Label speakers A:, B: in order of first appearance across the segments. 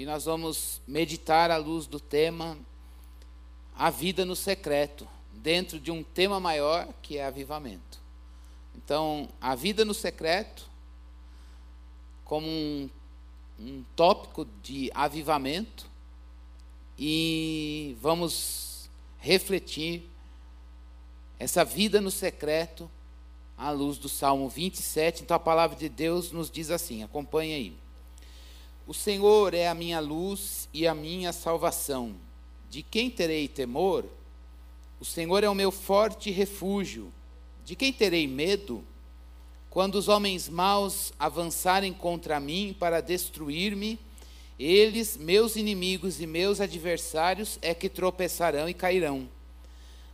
A: e nós vamos meditar à luz do tema A Vida no Secreto, dentro de um tema maior que é avivamento. Então, a vida no secreto, como um, um tópico de avivamento, e vamos refletir essa vida no secreto à luz do Salmo 27. Então, a palavra de Deus nos diz assim: acompanhe aí. O Senhor é a minha luz e a minha salvação. De quem terei temor? O Senhor é o meu forte refúgio. De quem terei medo? Quando os homens maus avançarem contra mim para destruir-me, eles, meus inimigos e meus adversários, é que tropeçarão e cairão.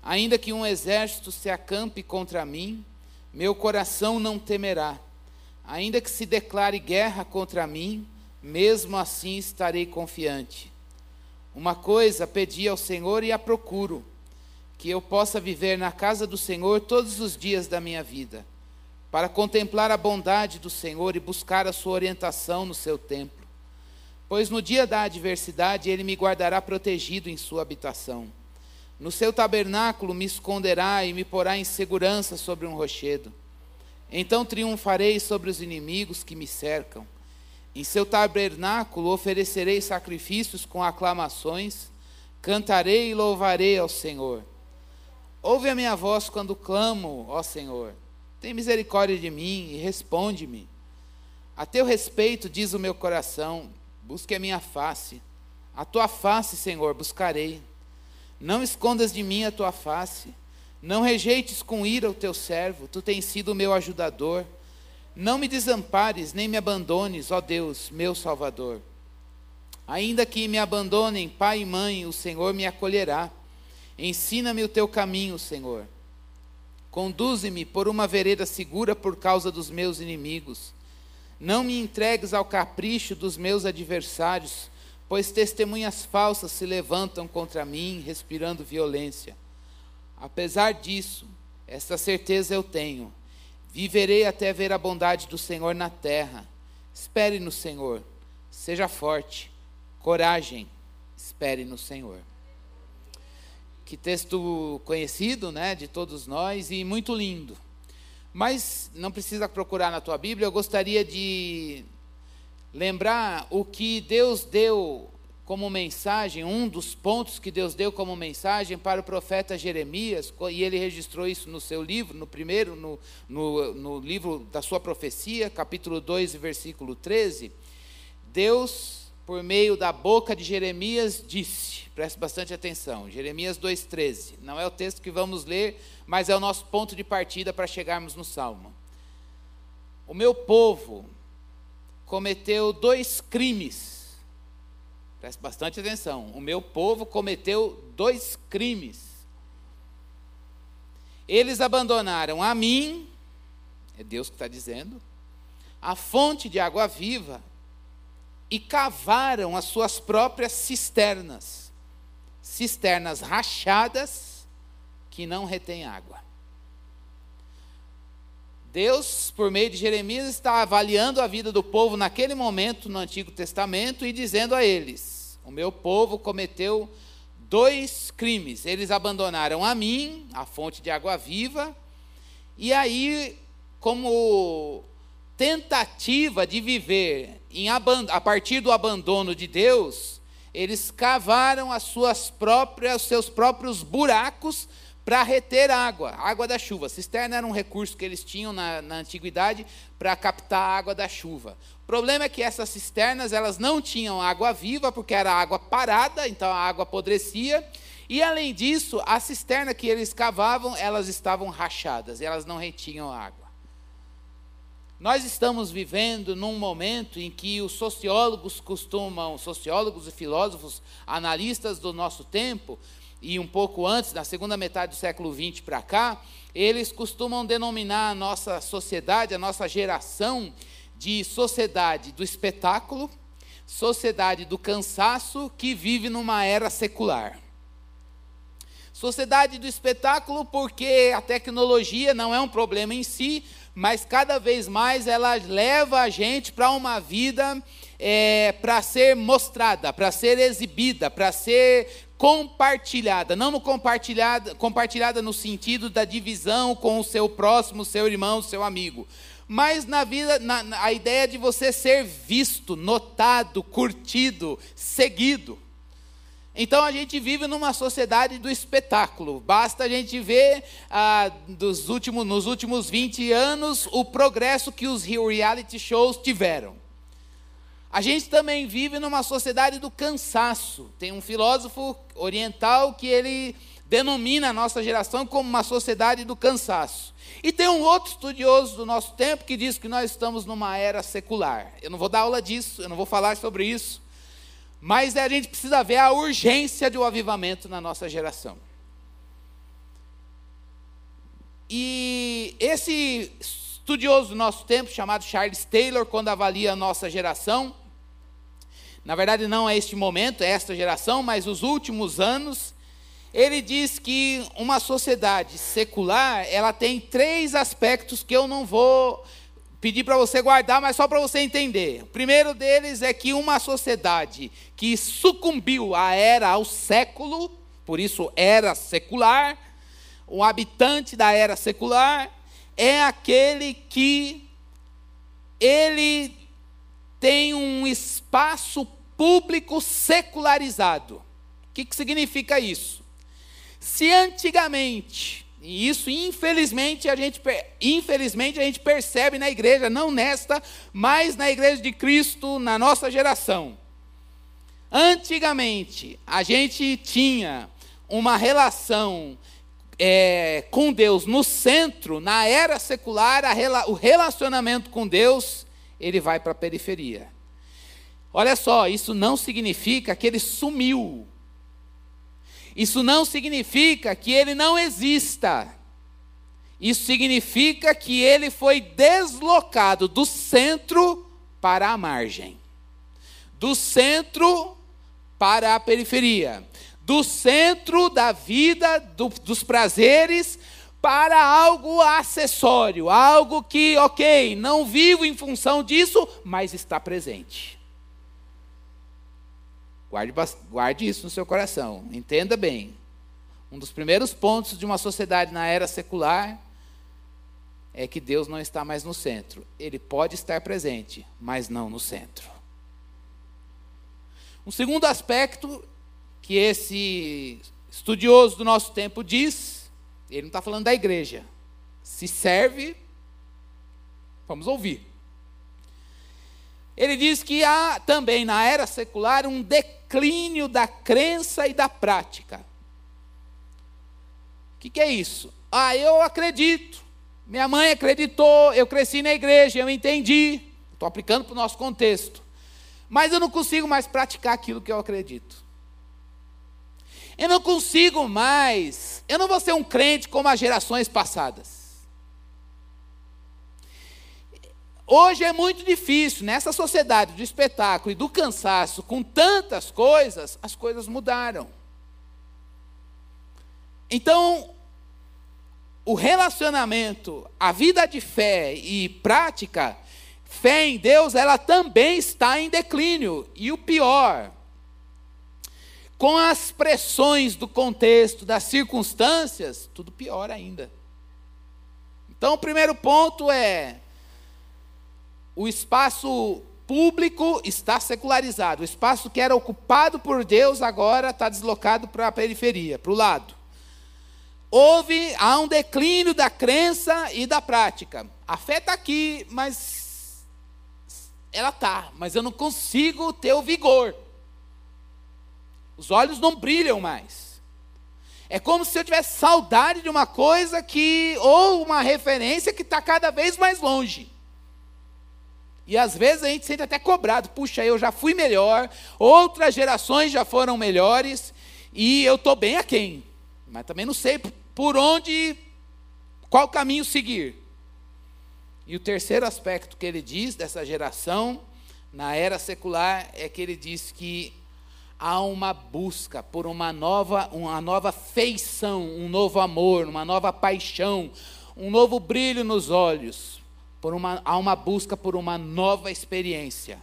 A: Ainda que um exército se acampe contra mim, meu coração não temerá. Ainda que se declare guerra contra mim, mesmo assim estarei confiante. Uma coisa pedi ao Senhor e a procuro, que eu possa viver na casa do Senhor todos os dias da minha vida, para contemplar a bondade do Senhor e buscar a sua orientação no seu templo. Pois no dia da adversidade ele me guardará protegido em sua habitação. No seu tabernáculo me esconderá e me porá em segurança sobre um rochedo. Então triunfarei sobre os inimigos que me cercam. Em seu tabernáculo oferecerei sacrifícios com aclamações, cantarei e louvarei ao Senhor. Ouve a minha voz quando clamo, ó Senhor. Tem misericórdia de mim e responde-me. A teu respeito, diz o meu coração, busque a minha face. A tua face, Senhor, buscarei. Não escondas de mim a tua face. Não rejeites com ira o teu servo, tu tens sido o meu ajudador. Não me desampares, nem me abandones, ó Deus, meu Salvador. Ainda que me abandonem pai e mãe, o Senhor me acolherá. Ensina-me o teu caminho, Senhor. Conduze-me por uma vereda segura por causa dos meus inimigos. Não me entregues ao capricho dos meus adversários, pois testemunhas falsas se levantam contra mim, respirando violência. Apesar disso, esta certeza eu tenho Viverei até ver a bondade do Senhor na terra. Espere no Senhor. Seja forte. Coragem. Espere no Senhor. Que texto conhecido, né, de todos nós e muito lindo. Mas não precisa procurar na tua Bíblia, eu gostaria de lembrar o que Deus deu como mensagem, um dos pontos que Deus deu como mensagem para o profeta Jeremias, e ele registrou isso no seu livro, no primeiro, no, no, no livro da sua profecia, capítulo 2, versículo 13. Deus, por meio da boca de Jeremias, disse, preste bastante atenção, Jeremias 2,13, não é o texto que vamos ler, mas é o nosso ponto de partida para chegarmos no Salmo. O meu povo cometeu dois crimes Preste bastante atenção. O meu povo cometeu dois crimes. Eles abandonaram a mim, é Deus que está dizendo, a fonte de água viva, e cavaram as suas próprias cisternas, cisternas rachadas que não retêm água. Deus, por meio de Jeremias, está avaliando a vida do povo naquele momento no Antigo Testamento e dizendo a eles: o meu povo cometeu dois crimes. Eles abandonaram a mim, a fonte de água viva, e aí, como tentativa de viver a partir do abandono de Deus, eles cavaram as suas próprias, os seus próprios buracos para reter água, água da chuva. Cisterna era um recurso que eles tinham na, na antiguidade para captar a água da chuva. O problema é que essas cisternas elas não tinham água viva, porque era água parada, então a água apodrecia. E além disso, a cisterna que eles cavavam, elas estavam rachadas, elas não retinham água. Nós estamos vivendo num momento em que os sociólogos costumam, sociólogos e filósofos, analistas do nosso tempo, e um pouco antes, na segunda metade do século XX para cá, eles costumam denominar a nossa sociedade, a nossa geração, de sociedade do espetáculo, sociedade do cansaço que vive numa era secular. Sociedade do espetáculo, porque a tecnologia não é um problema em si, mas cada vez mais ela leva a gente para uma vida é, para ser mostrada, para ser exibida, para ser compartilhada, não compartilhada, compartilhada no sentido da divisão com o seu próximo, seu irmão, seu amigo, mas na vida, na, na, a ideia de você ser visto, notado, curtido, seguido. Então a gente vive numa sociedade do espetáculo. Basta a gente ver ah, dos últimos, nos últimos 20 anos o progresso que os reality shows tiveram. A gente também vive numa sociedade do cansaço. Tem um filósofo oriental que ele denomina a nossa geração como uma sociedade do cansaço. E tem um outro estudioso do nosso tempo que diz que nós estamos numa era secular. Eu não vou dar aula disso, eu não vou falar sobre isso. Mas a gente precisa ver a urgência um avivamento na nossa geração. E esse estudioso do nosso tempo, chamado Charles Taylor, quando avalia a nossa geração, na verdade não é este momento, é esta geração, mas os últimos anos, ele diz que uma sociedade secular, ela tem três aspectos que eu não vou pedir para você guardar, mas só para você entender. O primeiro deles é que uma sociedade que sucumbiu à era, ao século, por isso era secular, o habitante da era secular é aquele que ele tem um espaço público secularizado. O que, que significa isso? Se antigamente e isso, infelizmente, a gente, infelizmente, a gente percebe na igreja, não nesta, mas na igreja de Cristo, na nossa geração. Antigamente, a gente tinha uma relação é, com Deus no centro, na era secular, a, o relacionamento com Deus, ele vai para a periferia. Olha só, isso não significa que ele sumiu. Isso não significa que ele não exista. Isso significa que ele foi deslocado do centro para a margem, do centro para a periferia, do centro da vida, do, dos prazeres, para algo acessório, algo que, ok, não vivo em função disso, mas está presente. Guarde, guarde isso no seu coração. Entenda bem. Um dos primeiros pontos de uma sociedade na era secular é que Deus não está mais no centro. Ele pode estar presente, mas não no centro. Um segundo aspecto que esse estudioso do nosso tempo diz, ele não está falando da igreja. Se serve, vamos ouvir. Ele diz que há também na era secular um declínio da crença e da prática. O que, que é isso? Ah, eu acredito. Minha mãe acreditou, eu cresci na igreja, eu entendi. Estou aplicando para o nosso contexto. Mas eu não consigo mais praticar aquilo que eu acredito. Eu não consigo mais. Eu não vou ser um crente como as gerações passadas. Hoje é muito difícil, nessa sociedade do espetáculo e do cansaço, com tantas coisas, as coisas mudaram. Então, o relacionamento, a vida de fé e prática, fé em Deus, ela também está em declínio. E o pior, com as pressões do contexto, das circunstâncias, tudo pior ainda. Então, o primeiro ponto é o espaço público está secularizado. O espaço que era ocupado por Deus agora está deslocado para a periferia, para o lado. Houve, há um declínio da crença e da prática. A fé está aqui, mas ela está, mas eu não consigo ter o vigor. Os olhos não brilham mais. É como se eu tivesse saudade de uma coisa que, ou uma referência que está cada vez mais longe. E às vezes a gente sente até cobrado, puxa, eu já fui melhor, outras gerações já foram melhores, e eu estou bem aquém. Mas também não sei por onde, qual caminho seguir. E o terceiro aspecto que ele diz dessa geração, na era secular, é que ele diz que há uma busca por uma nova, uma nova feição, um novo amor, uma nova paixão, um novo brilho nos olhos por uma, há uma busca por uma nova experiência.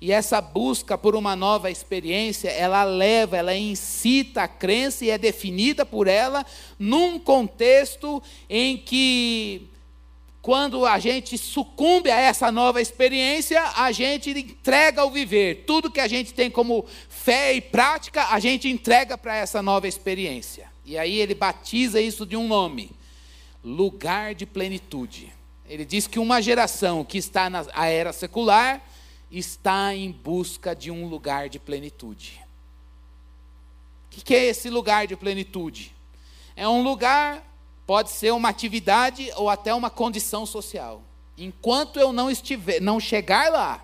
A: E essa busca por uma nova experiência, ela leva, ela incita a crença e é definida por ela num contexto em que quando a gente sucumbe a essa nova experiência, a gente entrega ao viver. Tudo que a gente tem como fé e prática, a gente entrega para essa nova experiência. E aí ele batiza isso de um nome: lugar de plenitude. Ele diz que uma geração que está na era secular está em busca de um lugar de plenitude. O que é esse lugar de plenitude? É um lugar, pode ser uma atividade ou até uma condição social. Enquanto eu não estiver, não chegar lá,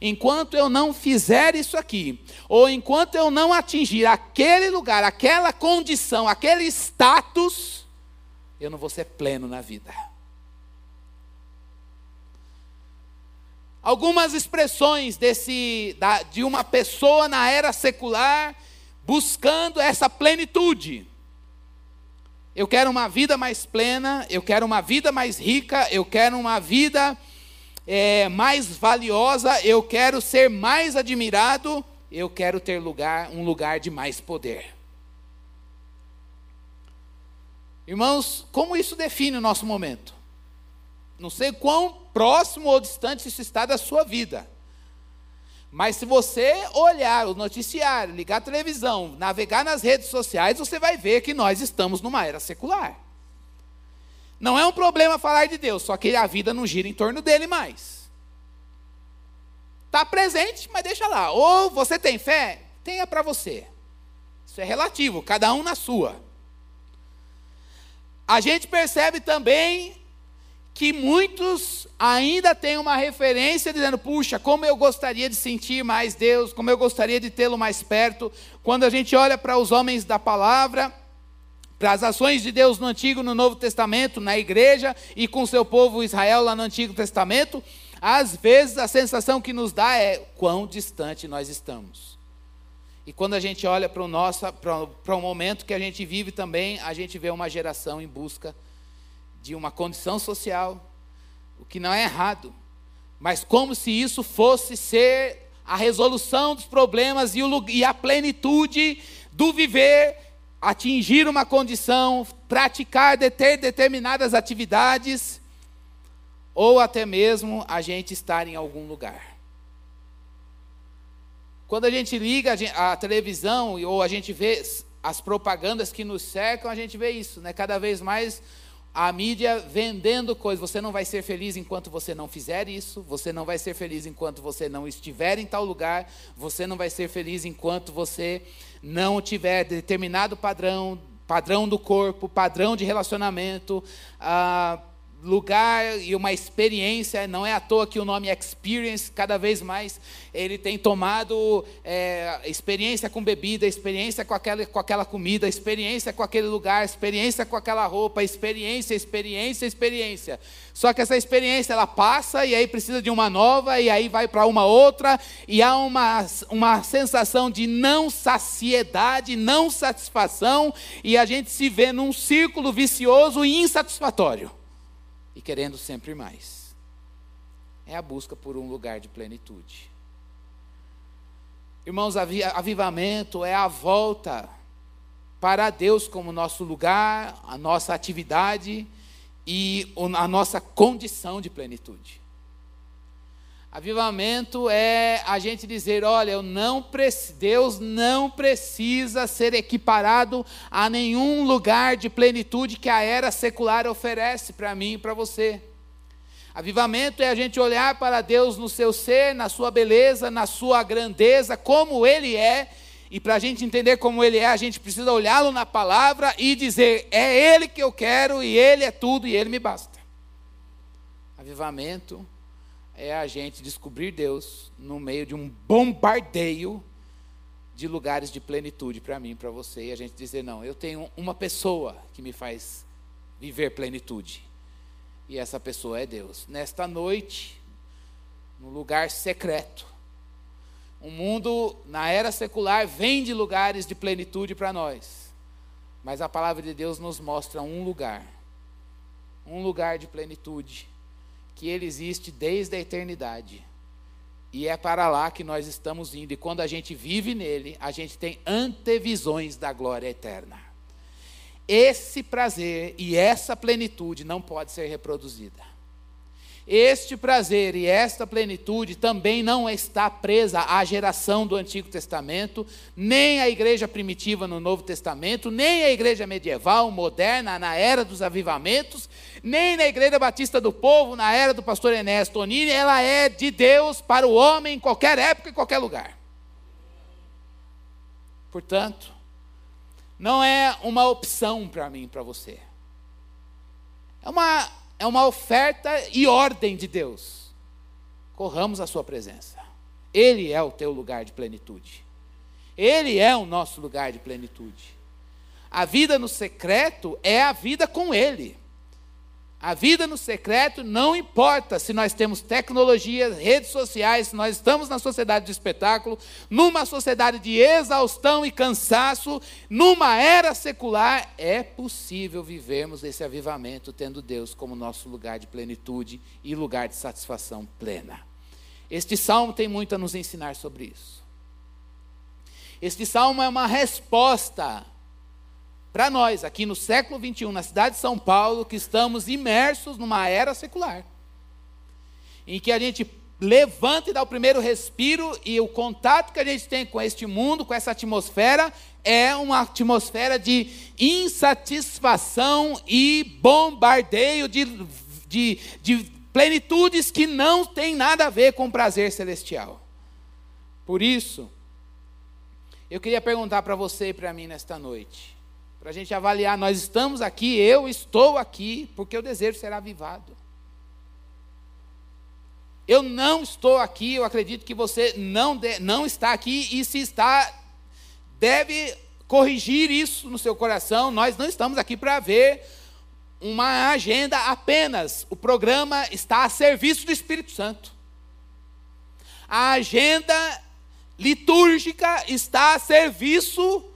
A: enquanto eu não fizer isso aqui, ou enquanto eu não atingir aquele lugar, aquela condição, aquele status, eu não vou ser pleno na vida. Algumas expressões desse, da, de uma pessoa na era secular buscando essa plenitude. Eu quero uma vida mais plena, eu quero uma vida mais rica, eu quero uma vida é, mais valiosa, eu quero ser mais admirado, eu quero ter lugar, um lugar de mais poder. Irmãos, como isso define o nosso momento? Não sei quão próximo ou distante isso está da sua vida. Mas se você olhar o noticiário, ligar a televisão, navegar nas redes sociais, você vai ver que nós estamos numa era secular. Não é um problema falar de Deus, só que a vida não gira em torno dele mais. Está presente, mas deixa lá. Ou você tem fé, tenha para você. Isso é relativo, cada um na sua. A gente percebe também que muitos ainda têm uma referência dizendo: puxa, como eu gostaria de sentir mais Deus, como eu gostaria de tê-lo mais perto. Quando a gente olha para os homens da palavra, para as ações de Deus no Antigo e no Novo Testamento, na igreja e com seu povo Israel lá no Antigo Testamento, às vezes a sensação que nos dá é quão distante nós estamos. E quando a gente olha para o nosso, para o momento que a gente vive também, a gente vê uma geração em busca de de uma condição social, o que não é errado, mas como se isso fosse ser a resolução dos problemas e, o, e a plenitude do viver, atingir uma condição, praticar, ter determinadas atividades, ou até mesmo a gente estar em algum lugar. Quando a gente liga a televisão ou a gente vê as propagandas que nos cercam, a gente vê isso, né? Cada vez mais a mídia vendendo coisas. Você não vai ser feliz enquanto você não fizer isso, você não vai ser feliz enquanto você não estiver em tal lugar, você não vai ser feliz enquanto você não tiver determinado padrão, padrão do corpo, padrão de relacionamento, ah, lugar e uma experiência, não é à toa que o nome experience, cada vez mais, ele tem tomado é, experiência com bebida, experiência com aquela, com aquela comida, experiência com aquele lugar, experiência com aquela roupa, experiência, experiência, experiência. Só que essa experiência, ela passa e aí precisa de uma nova, e aí vai para uma outra, e há uma, uma sensação de não saciedade, não satisfação, e a gente se vê num círculo vicioso e insatisfatório e querendo sempre mais. É a busca por um lugar de plenitude. Irmãos, avivamento é a volta para Deus como nosso lugar, a nossa atividade e a nossa condição de plenitude. Avivamento é a gente dizer, olha, eu não Deus não precisa ser equiparado a nenhum lugar de plenitude que a era secular oferece para mim e para você. Avivamento é a gente olhar para Deus no seu ser, na sua beleza, na sua grandeza, como Ele é, e para a gente entender como Ele é, a gente precisa olhá-lo na palavra e dizer: é Ele que eu quero, e Ele é tudo, e Ele me basta. Avivamento é a gente descobrir Deus no meio de um bombardeio de lugares de plenitude para mim, para você, e a gente dizer: não, eu tenho uma pessoa que me faz viver plenitude, e essa pessoa é Deus. Nesta noite, no lugar secreto, o mundo, na era secular, vem de lugares de plenitude para nós, mas a palavra de Deus nos mostra um lugar, um lugar de plenitude que ele existe desde a eternidade. E é para lá que nós estamos indo. E quando a gente vive nele, a gente tem antevisões da glória eterna. Esse prazer e essa plenitude não pode ser reproduzida. Este prazer e esta plenitude também não está presa à geração do Antigo Testamento, nem à igreja primitiva no Novo Testamento, nem à igreja medieval, moderna, na era dos avivamentos, nem na igreja batista do povo, na era do pastor Enéas Tonini. Ela é de Deus para o homem em qualquer época e qualquer lugar. Portanto, não é uma opção para mim para você. É uma é uma oferta e ordem de Deus. Corramos a Sua presença. Ele é o teu lugar de plenitude. Ele é o nosso lugar de plenitude. A vida no secreto é a vida com Ele. A vida no secreto não importa se nós temos tecnologias, redes sociais, se nós estamos na sociedade de espetáculo, numa sociedade de exaustão e cansaço, numa era secular, é possível vivermos esse avivamento tendo Deus como nosso lugar de plenitude e lugar de satisfação plena. Este salmo tem muito a nos ensinar sobre isso. Este salmo é uma resposta para nós, aqui no século 21, na cidade de São Paulo, que estamos imersos numa era secular, em que a gente levanta e dá o primeiro respiro, e o contato que a gente tem com este mundo, com essa atmosfera, é uma atmosfera de insatisfação e bombardeio de, de, de plenitudes que não tem nada a ver com o prazer celestial. Por isso, eu queria perguntar para você e para mim nesta noite: para a gente avaliar. Nós estamos aqui, eu estou aqui, porque o desejo será avivado. Eu não estou aqui, eu acredito que você não, de, não está aqui, e se está, deve corrigir isso no seu coração. Nós não estamos aqui para ver uma agenda apenas. O programa está a serviço do Espírito Santo. A agenda litúrgica está a serviço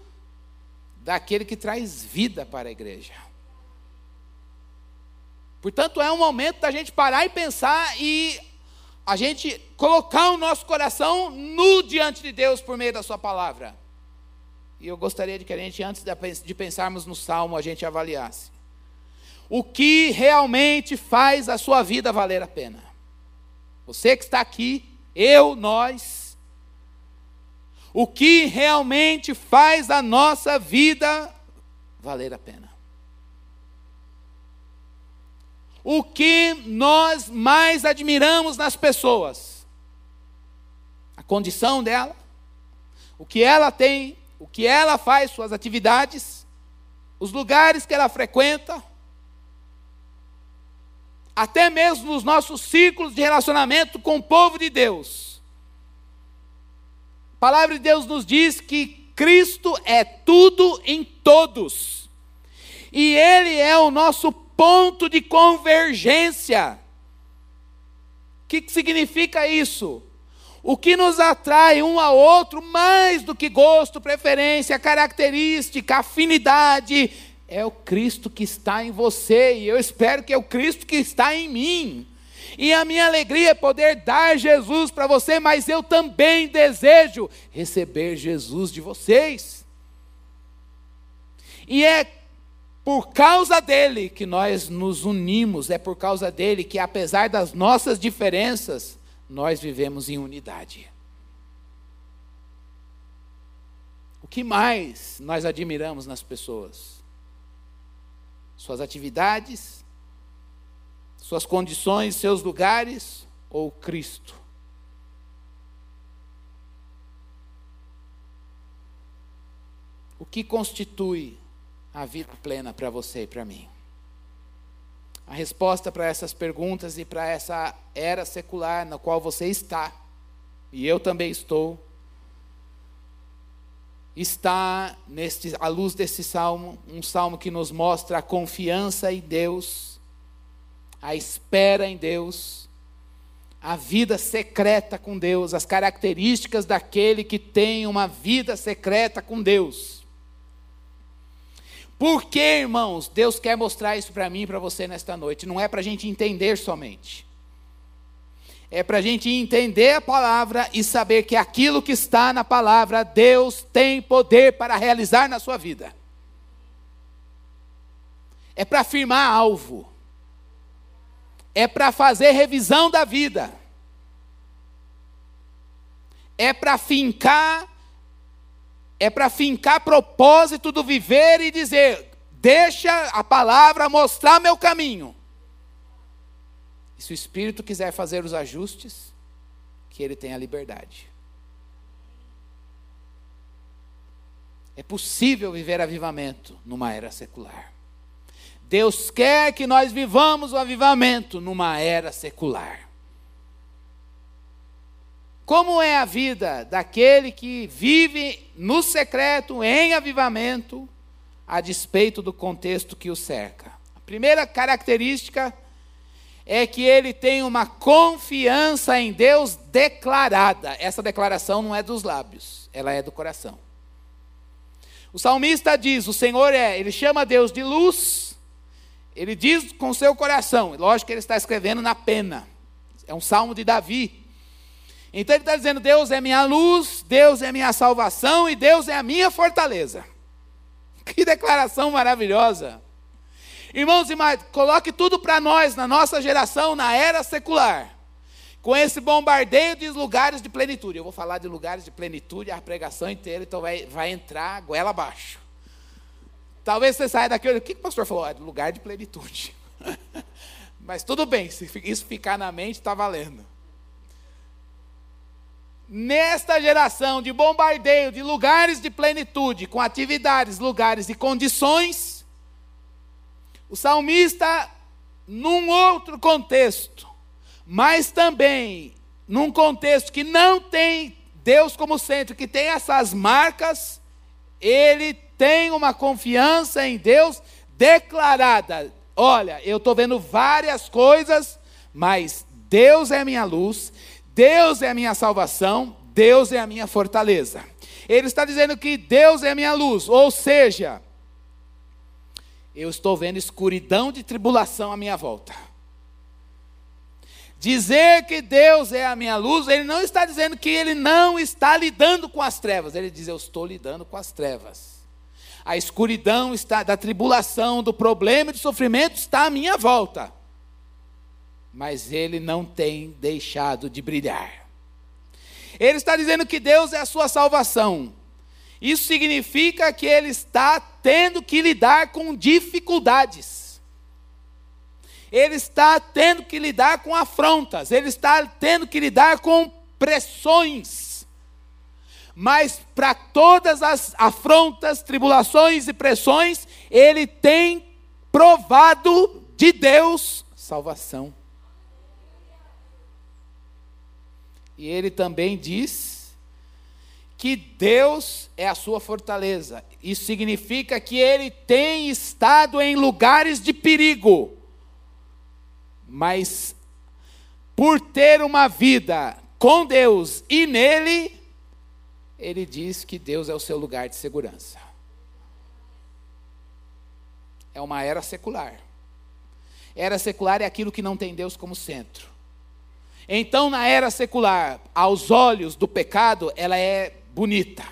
A: daquele que traz vida para a igreja. Portanto, é um momento da gente parar e pensar e a gente colocar o nosso coração nu diante de Deus por meio da Sua palavra. E eu gostaria de que a gente, antes de pensarmos no salmo, a gente avaliasse. O que realmente faz a sua vida valer a pena? Você que está aqui, eu, nós, o que realmente faz a nossa vida valer a pena. O que nós mais admiramos nas pessoas? A condição dela, o que ela tem, o que ela faz, suas atividades, os lugares que ela frequenta, até mesmo nos nossos ciclos de relacionamento com o povo de Deus a palavra de Deus nos diz que Cristo é tudo em todos. E Ele é o nosso ponto de convergência. O que, que significa isso? O que nos atrai um ao outro, mais do que gosto, preferência, característica, afinidade, é o Cristo que está em você, e eu espero que é o Cristo que está em mim. E a minha alegria é poder dar Jesus para você, mas eu também desejo receber Jesus de vocês. E é por causa dele que nós nos unimos, é por causa dele que, apesar das nossas diferenças, nós vivemos em unidade. O que mais nós admiramos nas pessoas? Suas atividades, suas condições, seus lugares ou Cristo? O que constitui a vida plena para você e para mim? A resposta para essas perguntas e para essa era secular na qual você está, e eu também estou, está neste, à luz desse salmo, um salmo que nos mostra a confiança em Deus a espera em Deus, a vida secreta com Deus, as características daquele que tem uma vida secreta com Deus. Por que, irmãos, Deus quer mostrar isso para mim e para você nesta noite? Não é para a gente entender somente. é para a gente entender a palavra e saber que aquilo que está na palavra, Deus tem poder para realizar na sua vida. É para afirmar alvo, é para fazer revisão da vida, é para fincar, é para fincar propósito do viver e dizer: deixa a palavra mostrar meu caminho. E se o Espírito quiser fazer os ajustes, que ele tenha liberdade. É possível viver avivamento numa era secular. Deus quer que nós vivamos o avivamento numa era secular. Como é a vida daquele que vive no secreto, em avivamento, a despeito do contexto que o cerca? A primeira característica é que ele tem uma confiança em Deus declarada. Essa declaração não é dos lábios, ela é do coração. O salmista diz: O Senhor é, ele chama Deus de luz, ele diz com seu coração, lógico que ele está escrevendo na pena, é um salmo de Davi. Então ele está dizendo: Deus é minha luz, Deus é minha salvação e Deus é a minha fortaleza. Que declaração maravilhosa! Irmãos, irmãs, coloque tudo para nós, na nossa geração, na era secular. Com esse bombardeio de lugares de plenitude. Eu vou falar de lugares de plenitude a pregação inteira, então vai, vai entrar goela abaixo. Talvez você saia daqui e o que o pastor falou? É lugar de plenitude. Mas tudo bem, se isso ficar na mente, está valendo. Nesta geração de bombardeio de lugares de plenitude, com atividades, lugares e condições, o salmista, num outro contexto, mas também num contexto que não tem Deus como centro, que tem essas marcas, ele tem uma confiança em Deus declarada. Olha, eu estou vendo várias coisas, mas Deus é a minha luz, Deus é a minha salvação, Deus é a minha fortaleza. Ele está dizendo que Deus é a minha luz, ou seja, eu estou vendo escuridão de tribulação à minha volta. Dizer que Deus é a minha luz, ele não está dizendo que ele não está lidando com as trevas, ele diz: Eu estou lidando com as trevas. A escuridão está da tribulação, do problema e do sofrimento está à minha volta. Mas ele não tem deixado de brilhar. Ele está dizendo que Deus é a sua salvação. Isso significa que ele está tendo que lidar com dificuldades. Ele está tendo que lidar com afrontas, ele está tendo que lidar com pressões. Mas para todas as afrontas, tribulações e pressões, ele tem provado de Deus salvação. E ele também diz que Deus é a sua fortaleza. Isso significa que ele tem estado em lugares de perigo. Mas por ter uma vida com Deus e nele, ele diz que Deus é o seu lugar de segurança. É uma era secular. Era secular é aquilo que não tem Deus como centro. Então, na era secular, aos olhos do pecado, ela é bonita.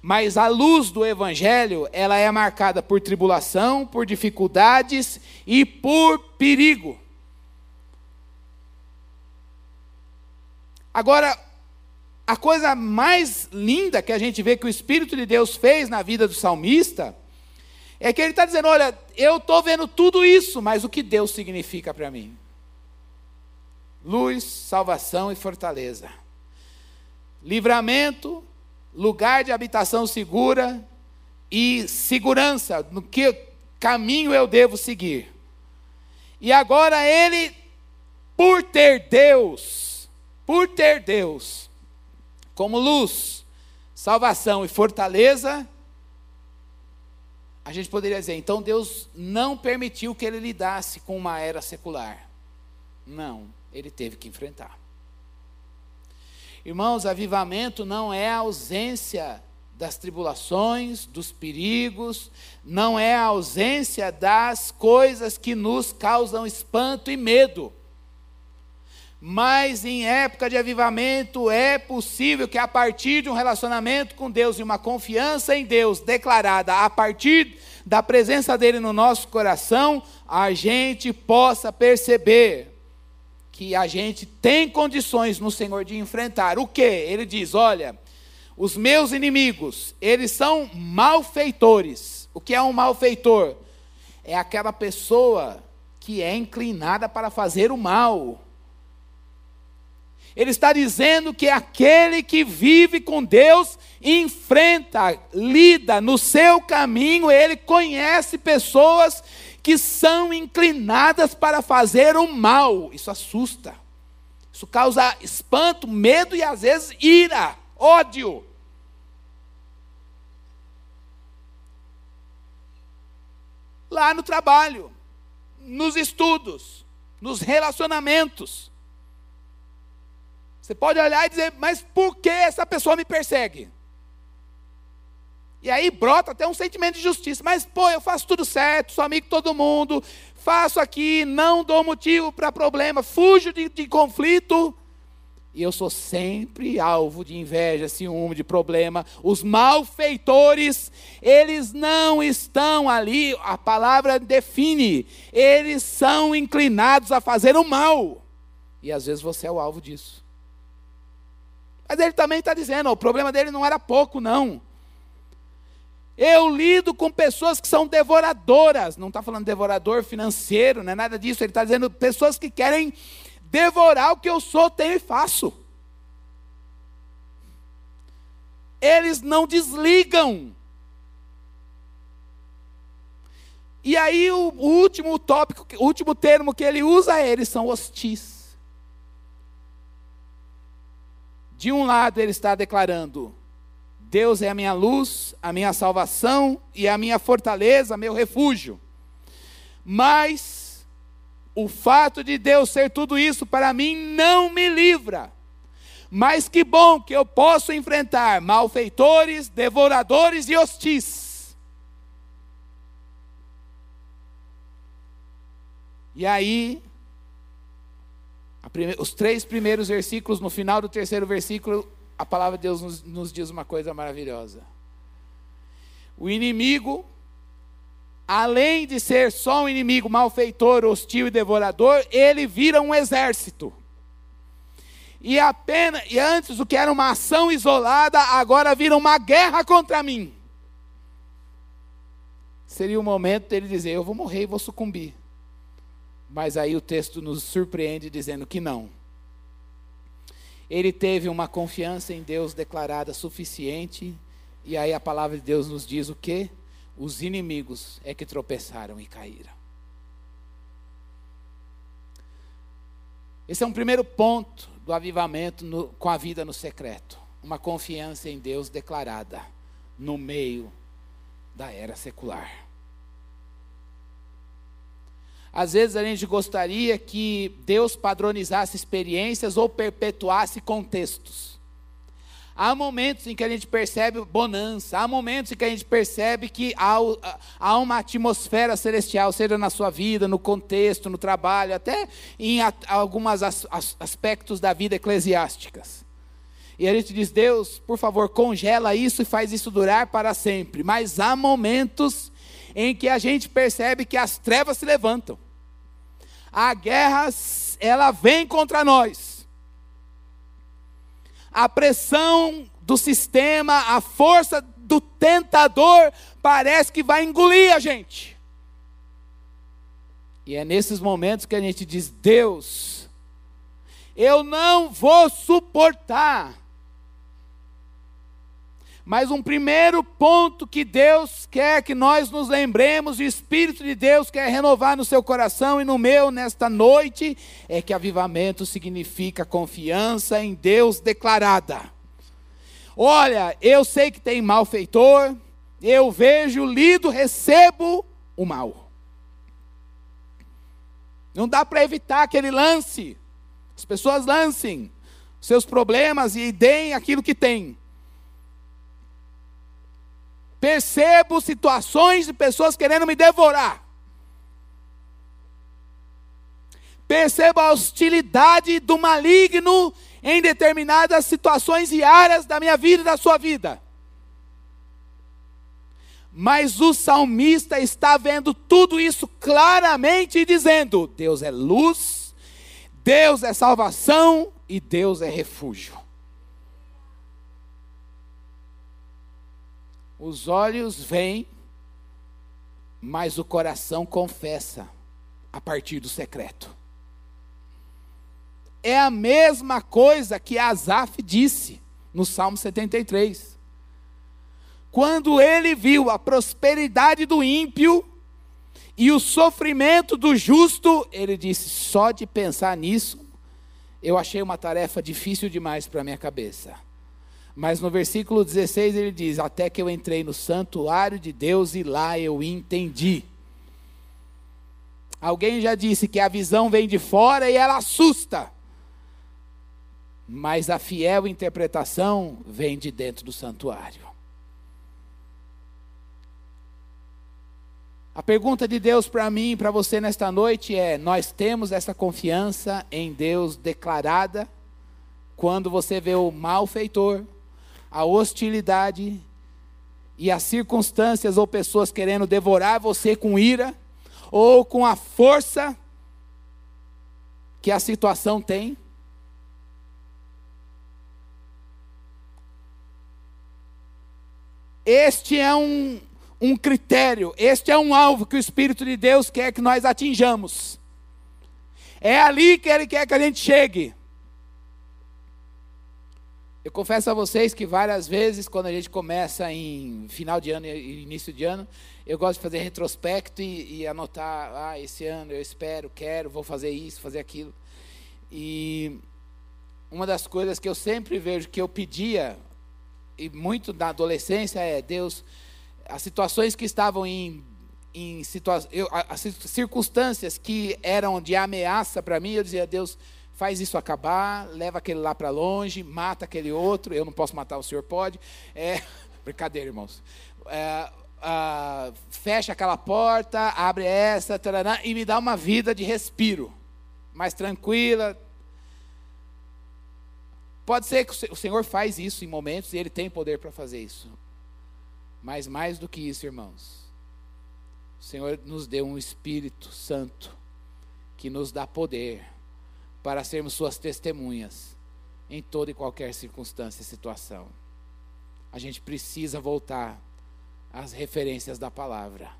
A: Mas a luz do evangelho, ela é marcada por tribulação, por dificuldades e por perigo. Agora, a coisa mais linda que a gente vê que o Espírito de Deus fez na vida do salmista é que ele está dizendo: olha, eu estou vendo tudo isso, mas o que Deus significa para mim? Luz, salvação e fortaleza. Livramento, lugar de habitação segura e segurança, no que caminho eu devo seguir. E agora ele, por ter Deus, por ter Deus como luz, salvação e fortaleza, a gente poderia dizer, então Deus não permitiu que ele lidasse com uma era secular. Não, ele teve que enfrentar. Irmãos, avivamento não é a ausência das tribulações, dos perigos, não é a ausência das coisas que nos causam espanto e medo. Mas em época de avivamento é possível que a partir de um relacionamento com Deus e uma confiança em Deus declarada a partir da presença dele no nosso coração, a gente possa perceber que a gente tem condições no Senhor de enfrentar. O que? Ele diz: olha, os meus inimigos, eles são malfeitores. O que é um malfeitor? É aquela pessoa que é inclinada para fazer o mal. Ele está dizendo que aquele que vive com Deus enfrenta, lida no seu caminho, ele conhece pessoas que são inclinadas para fazer o mal. Isso assusta. Isso causa espanto, medo e às vezes ira, ódio. Lá no trabalho, nos estudos, nos relacionamentos. Você pode olhar e dizer, mas por que essa pessoa me persegue? E aí brota até um sentimento de justiça. Mas, pô, eu faço tudo certo, sou amigo de todo mundo, faço aqui, não dou motivo para problema, fujo de, de conflito. E eu sou sempre alvo de inveja, ciúme, de problema. Os malfeitores, eles não estão ali, a palavra define, eles são inclinados a fazer o mal. E às vezes você é o alvo disso. Mas ele também está dizendo, o problema dele não era pouco, não. Eu lido com pessoas que são devoradoras. Não está falando devorador financeiro, não é nada disso. Ele está dizendo pessoas que querem devorar o que eu sou, tenho e faço. Eles não desligam. E aí o último tópico, o último termo que ele usa, eles são hostis. De um lado ele está declarando Deus é a minha luz, a minha salvação e a minha fortaleza, meu refúgio. Mas o fato de Deus ser tudo isso para mim não me livra. Mas que bom que eu posso enfrentar malfeitores, devoradores e hostis. E aí, os três primeiros versículos, no final do terceiro versículo, a palavra de Deus nos, nos diz uma coisa maravilhosa. O inimigo, além de ser só um inimigo malfeitor, hostil e devorador, ele vira um exército. E apenas, e antes o que era uma ação isolada, agora vira uma guerra contra mim. Seria o momento dele dizer: Eu vou morrer e vou sucumbir. Mas aí o texto nos surpreende dizendo que não ele teve uma confiança em Deus declarada suficiente, e aí a palavra de Deus nos diz o que? Os inimigos é que tropeçaram e caíram. Esse é um primeiro ponto do avivamento no, com a vida no secreto. Uma confiança em Deus declarada no meio da era secular. Às vezes a gente gostaria que Deus padronizasse experiências ou perpetuasse contextos. Há momentos em que a gente percebe bonança, há momentos em que a gente percebe que há, há uma atmosfera celestial, seja na sua vida, no contexto, no trabalho, até em alguns aspectos da vida eclesiásticas. E a gente diz, Deus, por favor, congela isso e faz isso durar para sempre. Mas há momentos em que a gente percebe que as trevas se levantam. A guerra, ela vem contra nós. A pressão do sistema, a força do tentador parece que vai engolir a gente. E é nesses momentos que a gente diz: Deus, eu não vou suportar mas um primeiro ponto que Deus quer que nós nos lembremos, e o Espírito de Deus quer renovar no seu coração e no meu nesta noite, é que avivamento significa confiança em Deus declarada. Olha, eu sei que tem malfeitor, eu vejo, lido, recebo o mal. Não dá para evitar que ele lance. As pessoas lancem seus problemas e deem aquilo que têm. Percebo situações de pessoas querendo me devorar.
B: Perceba a hostilidade do maligno em determinadas situações e áreas da minha vida e da sua vida. Mas o salmista está vendo tudo isso claramente e dizendo: Deus é luz, Deus é salvação e Deus é refúgio. Os olhos veem, mas o coração confessa a partir do secreto. É a mesma coisa que Asaf disse no Salmo 73. Quando ele viu a prosperidade do ímpio e o sofrimento do justo, ele disse: só de pensar nisso, eu achei uma tarefa difícil demais para minha cabeça. Mas no versículo 16 ele diz: Até que eu entrei no santuário de Deus e lá eu entendi. Alguém já disse que a visão vem de fora e ela assusta. Mas a fiel interpretação vem de dentro do santuário. A pergunta de Deus para mim e para você nesta noite é: nós temos essa confiança em Deus declarada quando você vê o malfeitor, a hostilidade e as circunstâncias ou pessoas querendo devorar você com ira ou com a força que a situação tem. Este é um, um critério, este é um alvo que o Espírito de Deus quer que nós atinjamos. É ali que Ele quer que a gente chegue. Eu confesso a vocês que várias vezes, quando a gente começa em final de ano e início de ano, eu gosto de fazer retrospecto e, e, anotar, ah, esse ano eu espero, quero, vou fazer isso, fazer aquilo. E uma das coisas que eu sempre vejo que eu pedia, e muito na adolescência, é Deus, as situações que estavam em, em situa eu, as circunstâncias que eram de ameaça para mim, eu dizia, Deus, faz isso acabar, leva aquele lá para longe, mata aquele outro. Eu não posso matar, o senhor pode. É, brincadeira, irmãos. É, ah, fecha aquela porta, abre essa, e me dá uma vida de respiro, mais tranquila. Pode ser que o Senhor faz isso em momentos e Ele tem poder para fazer isso. Mas mais do que isso, irmãos, o Senhor nos deu um Espírito Santo que nos dá poder para sermos suas testemunhas em toda e qualquer circunstância e situação. A gente precisa voltar às referências da palavra.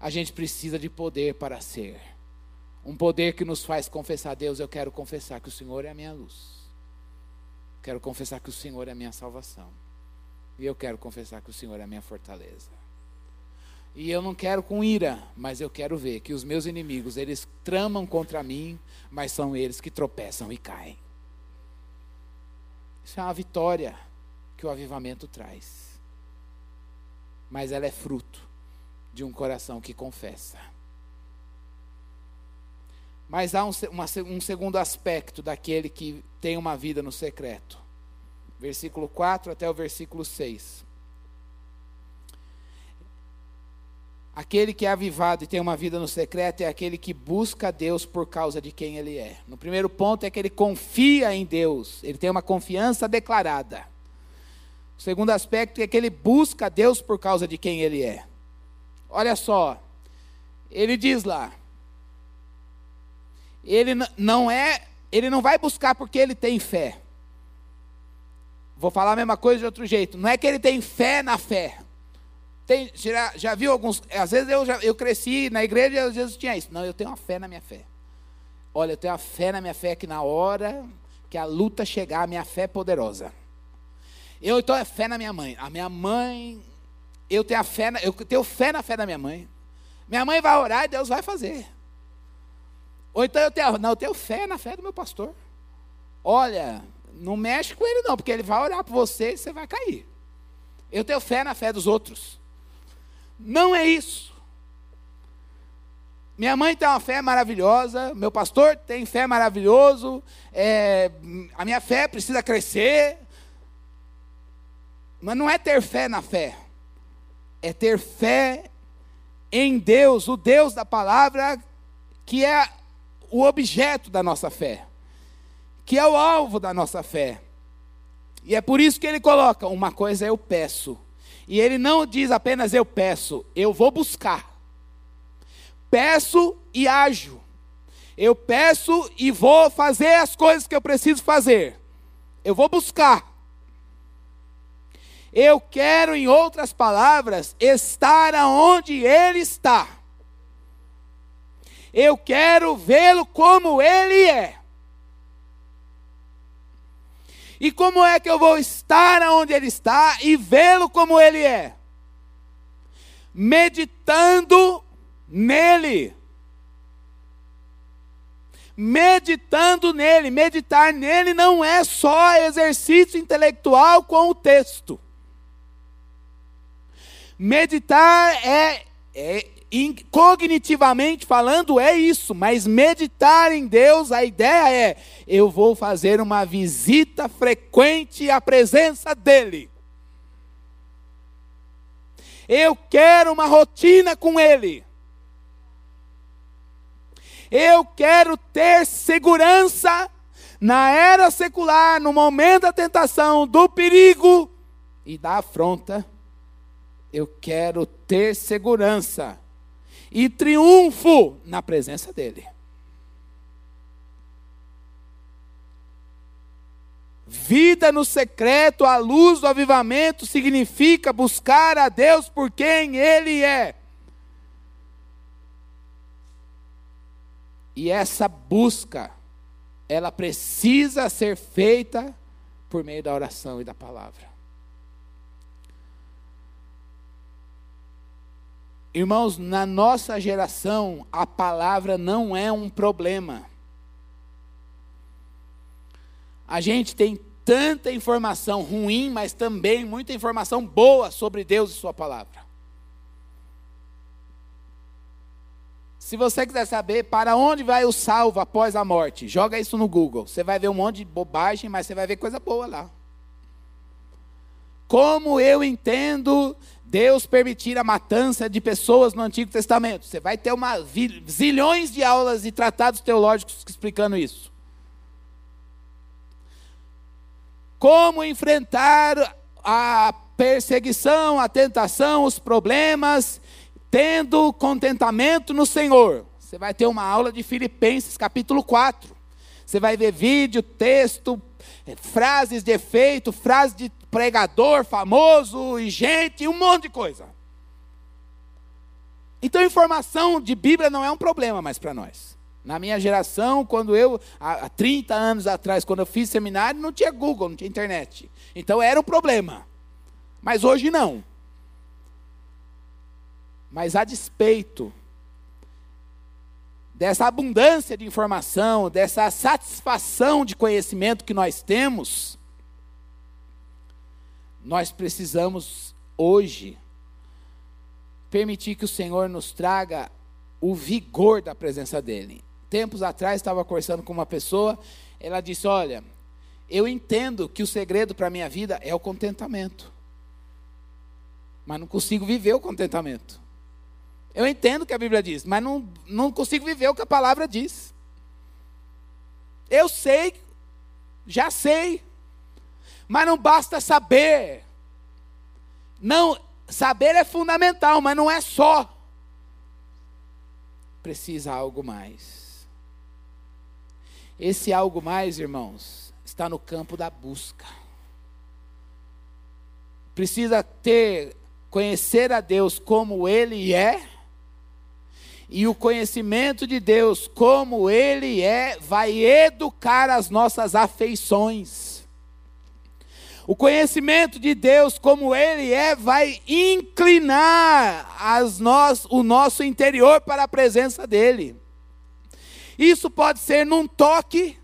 B: A gente precisa de poder para ser. Um poder que nos faz confessar, Deus, eu quero confessar que o Senhor é a minha luz. Quero confessar que o Senhor é a minha salvação. E eu quero confessar que o Senhor é a minha fortaleza. E eu não quero com ira, mas eu quero ver que os meus inimigos, eles tramam contra mim, mas são eles que tropeçam e caem. Isso é uma vitória que o avivamento traz. Mas ela é fruto de um coração que confessa. Mas há um, uma, um segundo aspecto daquele que tem uma vida no secreto. Versículo 4 até o versículo 6. Aquele que é avivado e tem uma vida no secreto é aquele que busca Deus por causa de quem ele é. No primeiro ponto é que ele confia em Deus, ele tem uma confiança declarada. O segundo aspecto é que ele busca Deus por causa de quem ele é. Olha só, ele diz lá, ele não é, ele não vai buscar porque ele tem fé. Vou falar a mesma coisa de outro jeito. Não é que ele tem fé na fé. Tem, já, já viu alguns. Às vezes eu, já, eu cresci na igreja e às vezes tinha isso. Não, eu tenho uma fé na minha fé. Olha, eu tenho uma fé na minha fé que na hora que a luta chegar, a minha fé é poderosa. Eu tenho fé na minha mãe. A minha mãe, eu tenho a fé, na, eu tenho fé na fé da minha mãe. Minha mãe vai orar e Deus vai fazer. Ou então eu tenho, não, eu tenho fé na fé do meu pastor. Olha, não mexe com ele não, porque ele vai orar por você e você vai cair. Eu tenho fé na fé dos outros. Não é isso. Minha mãe tem uma fé maravilhosa, meu pastor tem fé maravilhoso, é, a minha fé precisa crescer. Mas não é ter fé na fé, é ter fé em Deus, o Deus da palavra, que é o objeto da nossa fé, que é o alvo da nossa fé. E é por isso que ele coloca: uma coisa eu peço. E ele não diz apenas eu peço, eu vou buscar. Peço e ajo. Eu peço e vou fazer as coisas que eu preciso fazer. Eu vou buscar. Eu quero, em outras palavras, estar aonde Ele está. Eu quero vê-lo como Ele é. E como é que eu vou estar aonde Ele está e vê-lo como Ele é? Meditando nele. Meditando nele. Meditar nele não é só exercício intelectual com o texto. Meditar é, é cognitivamente falando é isso, mas meditar em Deus, a ideia é: eu vou fazer uma visita frequente à presença dEle. Eu quero uma rotina com Ele. Eu quero ter segurança na era secular, no momento da tentação, do perigo e da afronta eu quero ter segurança e triunfo na presença dEle. Vida no secreto, à luz do avivamento, significa buscar a Deus por quem Ele é. E essa busca, ela precisa ser feita por meio da oração e da palavra. Irmãos, na nossa geração, a palavra não é um problema. A gente tem tanta informação ruim, mas também muita informação boa sobre Deus e Sua palavra. Se você quiser saber para onde vai o salvo após a morte, joga isso no Google. Você vai ver um monte de bobagem, mas você vai ver coisa boa lá. Como eu entendo Deus permitir a matança de pessoas no Antigo Testamento. Você vai ter uma zilhões de aulas e tratados teológicos explicando isso. Como enfrentar a perseguição, a tentação, os problemas, tendo contentamento no Senhor. Você vai ter uma aula de Filipenses, capítulo 4. Você vai ver vídeo, texto, frases de efeito, frases de pregador famoso e gente, um monte de coisa. Então, informação de Bíblia não é um problema mais para nós. Na minha geração, quando eu, há 30 anos atrás, quando eu fiz seminário, não tinha Google, não tinha internet. Então era um problema. Mas hoje não. Mas a despeito dessa abundância de informação, dessa satisfação de conhecimento que nós temos, nós precisamos hoje permitir que o Senhor nos traga o vigor da presença dEle. Tempos atrás estava conversando com uma pessoa, ela disse: Olha, eu entendo que o segredo para a minha vida é o contentamento, mas não consigo viver o contentamento. Eu entendo o que a Bíblia diz, mas não, não consigo viver o que a palavra diz. Eu sei, já sei, mas não basta saber. Não, saber é fundamental, mas não é só. Precisa algo mais. Esse algo mais, irmãos, está no campo da busca. Precisa ter conhecer a Deus como ele é. E o conhecimento de Deus como ele é vai educar as nossas afeições. O conhecimento de Deus, como Ele é, vai inclinar as nós, o nosso interior para a presença dEle. Isso pode ser num toque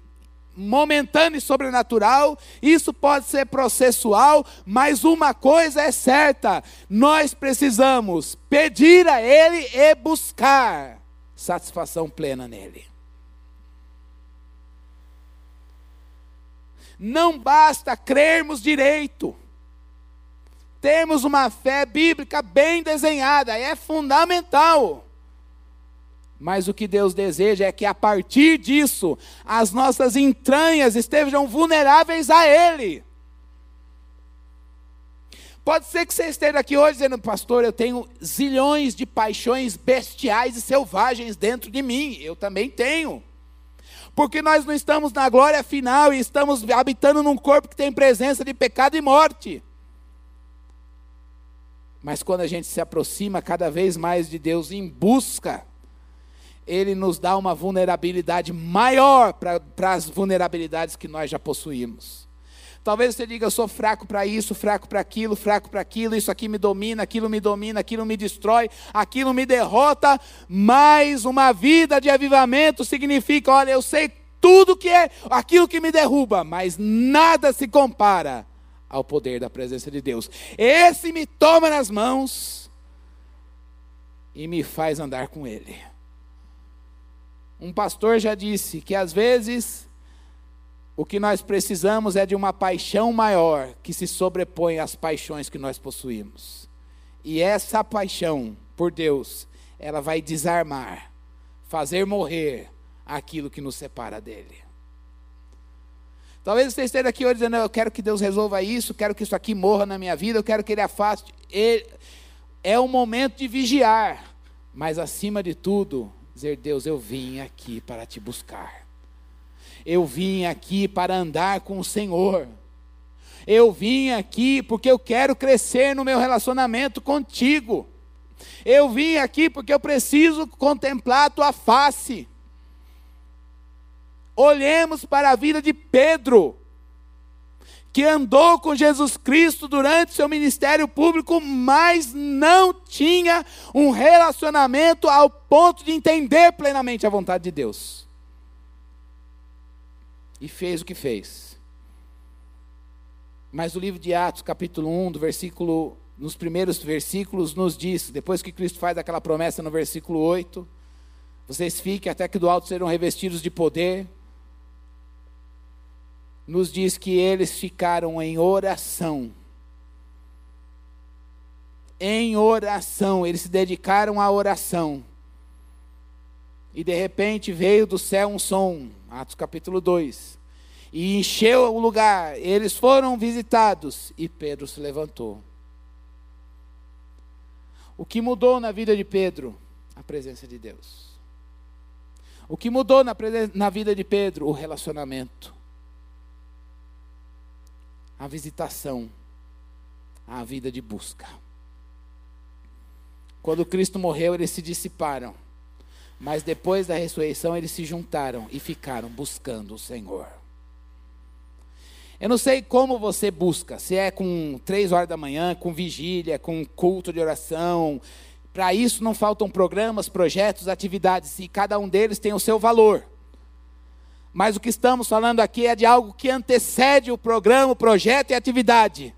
B: momentâneo e sobrenatural, isso pode ser processual, mas uma coisa é certa: nós precisamos pedir a Ele e buscar satisfação plena nele. Não basta crermos direito. Termos uma fé bíblica bem desenhada, é fundamental. Mas o que Deus deseja é que a partir disso, as nossas entranhas estejam vulneráveis a Ele. Pode ser que você esteja aqui hoje dizendo, pastor, eu tenho zilhões de paixões bestiais e selvagens dentro de mim. Eu também tenho. Porque nós não estamos na glória final e estamos habitando num corpo que tem presença de pecado e morte. Mas quando a gente se aproxima cada vez mais de Deus em busca, Ele nos dá uma vulnerabilidade maior para as vulnerabilidades que nós já possuímos. Talvez você diga, eu sou fraco para isso, fraco para aquilo, fraco para aquilo, isso aqui me domina, aquilo me domina, aquilo me destrói, aquilo me derrota, mas uma vida de avivamento significa, olha, eu sei tudo que é aquilo que me derruba, mas nada se compara ao poder da presença de Deus. Esse me toma nas mãos e me faz andar com Ele. Um pastor já disse que às vezes o que nós precisamos é de uma paixão maior que se sobrepõe às paixões que nós possuímos. E essa paixão por Deus, ela vai desarmar, fazer morrer aquilo que nos separa dele. Talvez você esteja aqui hoje dizendo: Eu quero que Deus resolva isso, quero que isso aqui morra na minha vida, eu quero que Ele afaste. É o momento de vigiar, mas acima de tudo, dizer: Deus, eu vim aqui para te buscar. Eu vim aqui para andar com o Senhor. Eu vim aqui porque eu quero crescer no meu relacionamento contigo. Eu vim aqui porque eu preciso contemplar a tua face. Olhemos para a vida de Pedro, que andou com Jesus Cristo durante seu ministério público, mas não tinha um relacionamento ao ponto de entender plenamente a vontade de Deus e fez o que fez. Mas o livro de Atos, capítulo 1, do versículo, nos primeiros versículos, nos diz, depois que Cristo faz aquela promessa no versículo 8, vocês fiquem até que do alto serão revestidos de poder. Nos diz que eles ficaram em oração. Em oração, eles se dedicaram à oração. E de repente veio do céu um som, Atos capítulo 2. E encheu o lugar, eles foram visitados e Pedro se levantou. O que mudou na vida de Pedro? A presença de Deus. O que mudou na, na vida de Pedro? O relacionamento. A visitação. A vida de busca. Quando Cristo morreu, eles se dissiparam. Mas depois da ressurreição eles se juntaram e ficaram buscando o Senhor. Eu não sei como você busca, se é com três horas da manhã, com vigília, com culto de oração. Para isso não faltam programas, projetos, atividades, e cada um deles tem o seu valor. Mas o que estamos falando aqui é de algo que antecede o programa, o projeto e a atividade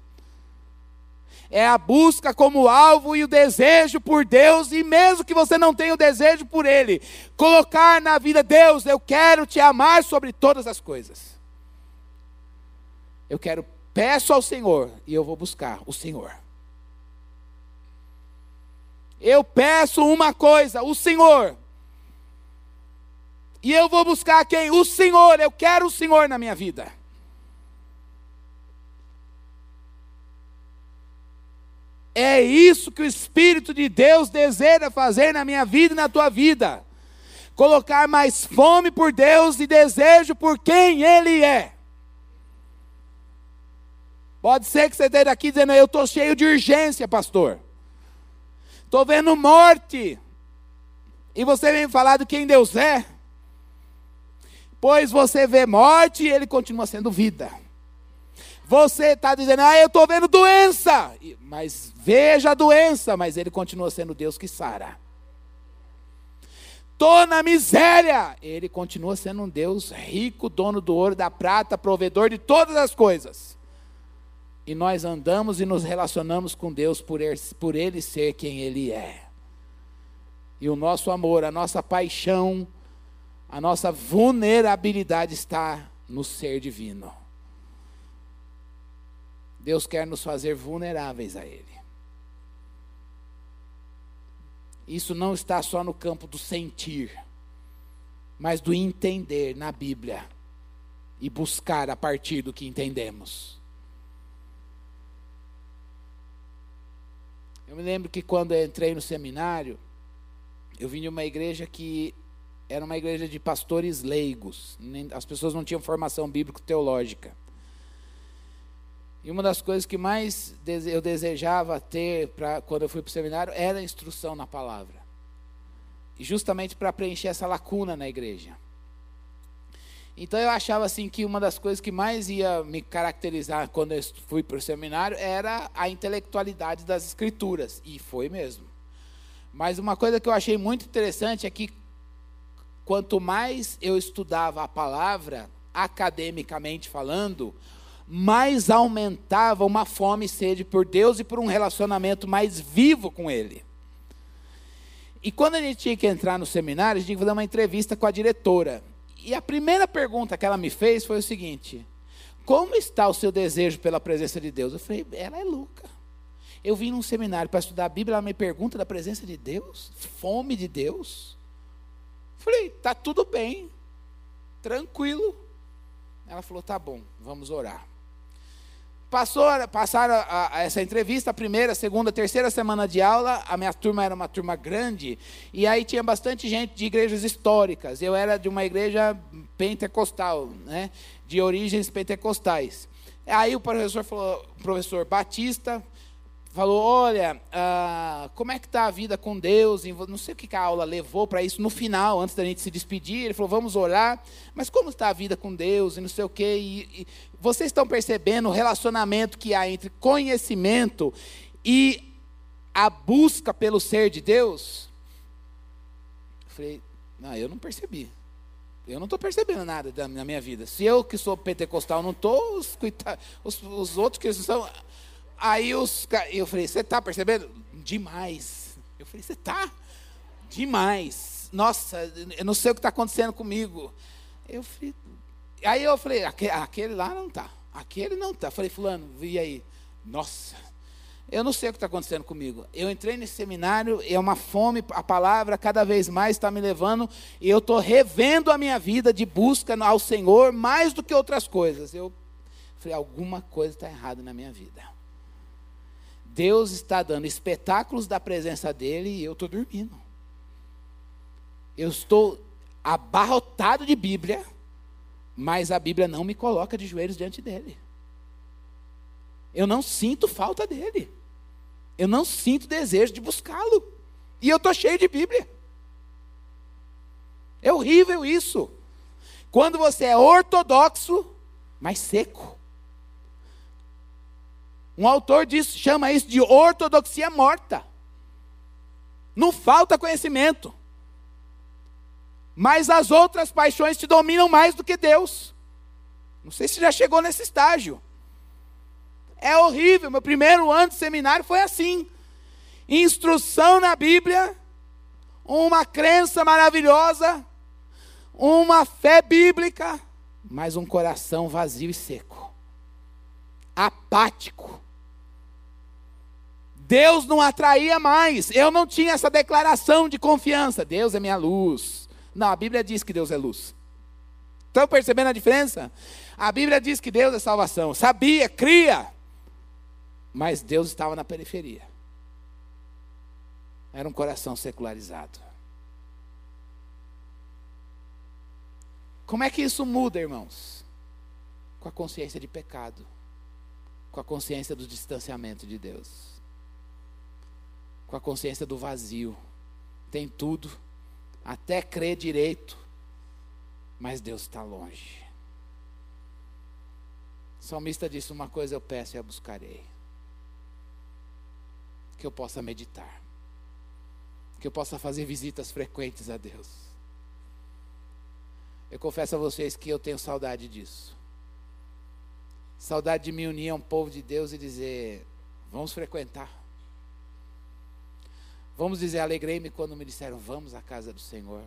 B: é a busca como alvo e o desejo por Deus, e mesmo que você não tenha o desejo por Ele, colocar na vida, Deus, eu quero te amar sobre todas as coisas. Eu quero, peço ao Senhor, e eu vou buscar o Senhor. Eu peço uma coisa, o Senhor. E eu vou buscar quem? O Senhor, eu quero o Senhor na minha vida. É isso que o Espírito de Deus deseja fazer na minha vida e na tua vida. Colocar mais fome por Deus e desejo por quem Ele é. Pode ser que você esteja aqui dizendo, eu estou cheio de urgência, pastor. Estou vendo morte. E você vem falar de quem Deus é. Pois você vê morte e ele continua sendo vida. Você está dizendo, ah, eu estou vendo doença. Mas veja a doença, mas ele continua sendo Deus que sara. Estou na miséria. Ele continua sendo um Deus rico, dono do ouro, da prata, provedor de todas as coisas. E nós andamos e nos relacionamos com Deus por ele, por ele ser quem Ele é. E o nosso amor, a nossa paixão, a nossa vulnerabilidade está no ser divino. Deus quer nos fazer vulneráveis a Ele. isso não está só no campo do sentir, mas do entender na Bíblia e buscar a partir do que entendemos. Eu me lembro que quando entrei no seminário, eu vim de uma igreja que era uma igreja de pastores leigos. As pessoas não tinham formação bíblico-teológica. E uma das coisas que mais eu desejava ter pra, quando eu fui para o seminário era a instrução na palavra. E justamente para preencher essa lacuna na igreja. Então eu achava assim que uma das coisas que mais ia me caracterizar quando eu fui para o seminário era a intelectualidade das escrituras. E foi mesmo. Mas uma coisa que eu achei muito interessante é que quanto mais eu estudava a palavra, academicamente falando, mais aumentava uma fome e sede por Deus e por um relacionamento mais vivo com Ele. E quando a gente tinha que entrar no seminário, a gente tinha que fazer uma entrevista com a diretora. E a primeira pergunta que ela me fez foi o seguinte: Como está o seu desejo pela presença de Deus? Eu falei: Ela é louca. Eu vim num seminário para estudar a Bíblia, ela me pergunta da presença de Deus, fome de Deus. Eu falei: Tá tudo bem, tranquilo. Ela falou: Tá bom, vamos orar. Passou, passaram a, a essa entrevista, a primeira, segunda, terceira semana de aula, a minha turma era uma turma grande, e aí tinha bastante gente de igrejas históricas. Eu era de uma igreja pentecostal, né, de origens pentecostais. Aí o professor falou, professor Batista, falou: Olha, ah, como é que está a vida com Deus? Não sei o que a aula levou para isso no final, antes da gente se despedir. Ele falou: Vamos orar, mas como está a vida com Deus? E não sei o quê. E, e vocês estão percebendo o relacionamento que há entre conhecimento e a busca pelo ser de Deus? Eu falei: Não, eu não percebi. Eu não estou percebendo nada na minha vida. Se eu que sou pentecostal não estou, os, os, os outros que são Aí os eu falei, você está percebendo? Demais. Eu falei, você está? Demais. Nossa, eu não sei o que está acontecendo comigo. Eu falei, aí eu falei, aquele, aquele lá não está. Aquele não está. Falei, fulano, e aí? Nossa, eu não sei o que está acontecendo comigo. Eu entrei nesse seminário, é uma fome, a palavra cada vez mais está me levando, e eu estou revendo a minha vida de busca ao Senhor mais do que outras coisas. Eu falei, alguma coisa está errada na minha vida. Deus está dando espetáculos da presença dele e eu estou dormindo. Eu estou abarrotado de Bíblia, mas a Bíblia não me coloca de joelhos diante dele. Eu não sinto falta dele. Eu não sinto desejo de buscá-lo. E eu estou cheio de Bíblia. É horrível isso. Quando você é ortodoxo, mas seco. Um autor diz, chama isso de ortodoxia morta. Não falta conhecimento. Mas as outras paixões te dominam mais do que Deus. Não sei se já chegou nesse estágio. É horrível. Meu primeiro ano de seminário foi assim. Instrução na Bíblia, uma crença maravilhosa, uma fé bíblica, mas um coração vazio e seco, apático. Deus não atraía mais. Eu não tinha essa declaração de confiança. Deus é minha luz. Não, a Bíblia diz que Deus é luz. Estão percebendo a diferença? A Bíblia diz que Deus é salvação. Sabia, cria. Mas Deus estava na periferia. Era um coração secularizado. Como é que isso muda, irmãos? Com a consciência de pecado, com a consciência do distanciamento de Deus com a consciência do vazio. Tem tudo, até crer direito, mas Deus está longe. O salmista disse: Uma coisa eu peço e a buscarei. Que eu possa meditar. Que eu possa fazer visitas frequentes a Deus. Eu confesso a vocês que eu tenho saudade disso. Saudade de me unir a um povo de Deus e dizer: Vamos frequentar. Vamos dizer, alegrei-me quando me disseram, vamos à casa do Senhor.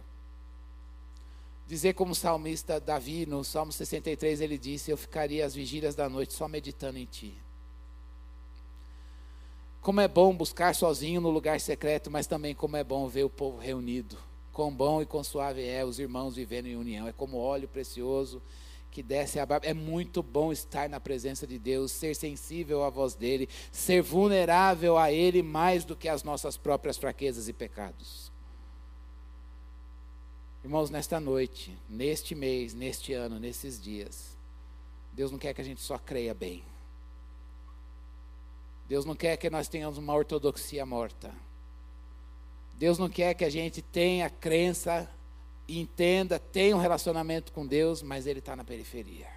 B: Dizer como o salmista Davi, no Salmo 63, ele disse: Eu ficaria às vigílias da noite só meditando em Ti. Como é bom buscar sozinho no lugar secreto, mas também como é bom ver o povo reunido. Quão bom e quão suave é os irmãos vivendo em união. É como óleo precioso que desce a barba. É muito bom estar na presença de Deus, ser sensível à voz dele, ser vulnerável a ele mais do que às nossas próprias fraquezas e pecados. Irmãos, nesta noite, neste mês, neste ano, nesses dias, Deus não quer que a gente só creia bem. Deus não quer que nós tenhamos uma ortodoxia morta. Deus não quer que a gente tenha crença, entenda, tenha um relacionamento com Deus, mas Ele está na periferia.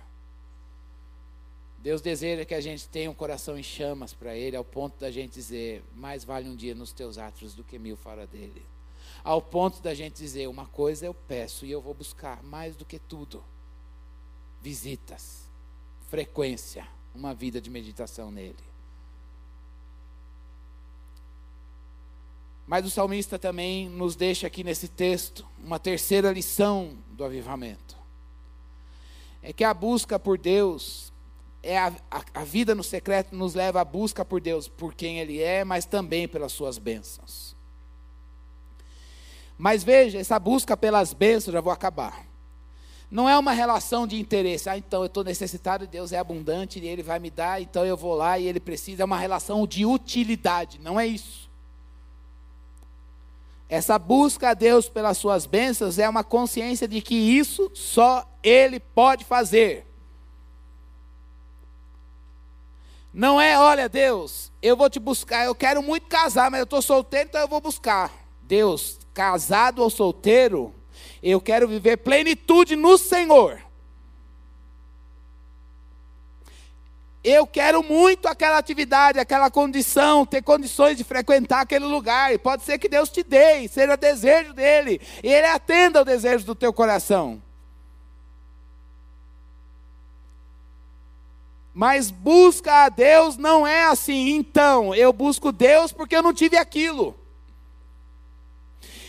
B: Deus deseja que a gente tenha um coração em chamas para Ele, ao ponto da gente dizer: mais vale um dia nos teus atos do que mil fora dele. Ao ponto da gente dizer: uma coisa eu peço e eu vou buscar, mais do que tudo: visitas, frequência, uma vida de meditação nele. Mas o salmista também nos deixa aqui nesse texto uma terceira lição do avivamento. É que a busca por Deus, é a, a, a, vida no secreto nos leva à busca por Deus, por quem Ele é, mas também pelas suas bênçãos. Mas veja, essa busca pelas bênçãos, já vou acabar. Não é uma relação de interesse. Ah, então eu estou necessitado, Deus é abundante e Ele vai me dar, então eu vou lá e Ele precisa. É uma relação de utilidade, não é isso. Essa busca a Deus pelas suas bênçãos é uma consciência de que isso só Ele pode fazer. Não é, olha, Deus, eu vou te buscar, eu quero muito casar, mas eu estou solteiro, então eu vou buscar. Deus, casado ou solteiro, eu quero viver plenitude no Senhor. Eu quero muito aquela atividade, aquela condição, ter condições de frequentar aquele lugar. E pode ser que Deus te dê, seja desejo dele, e ele atenda ao desejo do teu coração. Mas busca a Deus não é assim, então, eu busco Deus porque eu não tive aquilo.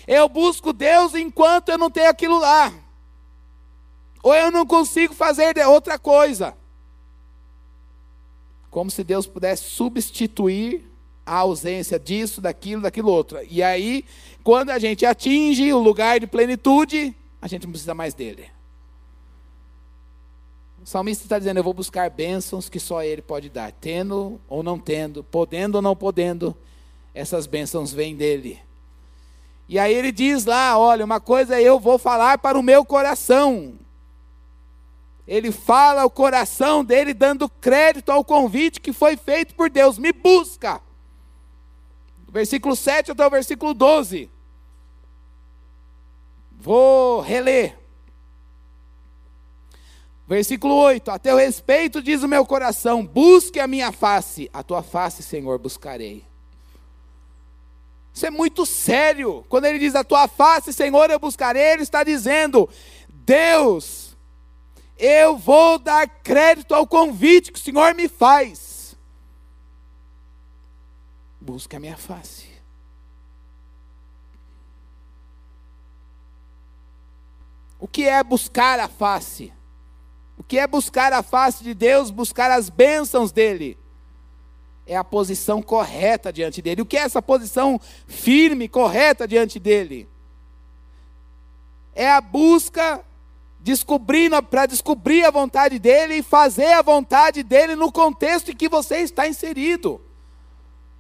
B: Eu busco Deus enquanto eu não tenho aquilo lá. Ou eu não consigo fazer outra coisa. Como se Deus pudesse substituir a ausência disso, daquilo, daquilo outro. E aí, quando a gente atinge o lugar de plenitude, a gente não precisa mais dele. O salmista está dizendo: Eu vou buscar bênçãos que só Ele pode dar, tendo ou não tendo, podendo ou não podendo, essas bênçãos vêm dele. E aí ele diz lá: Olha, uma coisa eu vou falar para o meu coração, ele fala o coração dele dando crédito ao convite que foi feito por Deus. Me busca. Versículo 7 até o versículo 12. Vou reler. Versículo 8: A teu respeito diz o meu coração: busque a minha face, a tua face, Senhor, buscarei. Isso é muito sério. Quando ele diz a tua face, Senhor, eu buscarei, ele está dizendo: Deus, eu vou dar crédito ao convite que o Senhor me faz. Busca a minha face. O que é buscar a face? O que é buscar a face de Deus, buscar as bênçãos dele? É a posição correta diante dele. O que é essa posição firme, correta diante dele? É a busca descobrindo para descobrir a vontade dele e fazer a vontade dele no contexto em que você está inserido.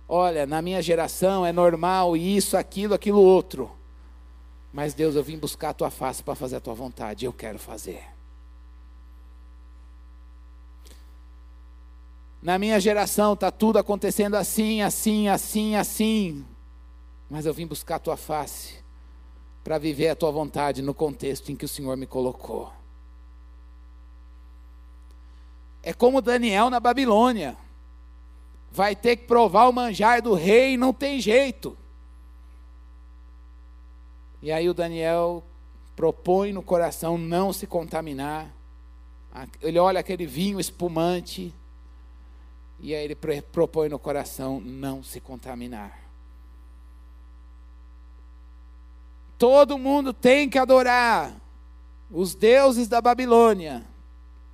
B: Olha, na minha geração é normal isso, aquilo, aquilo outro. Mas Deus, eu vim buscar a tua face para fazer a tua vontade, eu quero fazer. Na minha geração está tudo acontecendo assim, assim, assim, assim. Mas eu vim buscar a tua face para viver a tua vontade no contexto em que o Senhor me colocou. É como Daniel na Babilônia. Vai ter que provar o manjar do rei não tem jeito. E aí o Daniel propõe no coração não se contaminar. Ele olha aquele vinho espumante e aí ele propõe no coração não se contaminar. Todo mundo tem que adorar os deuses da Babilônia.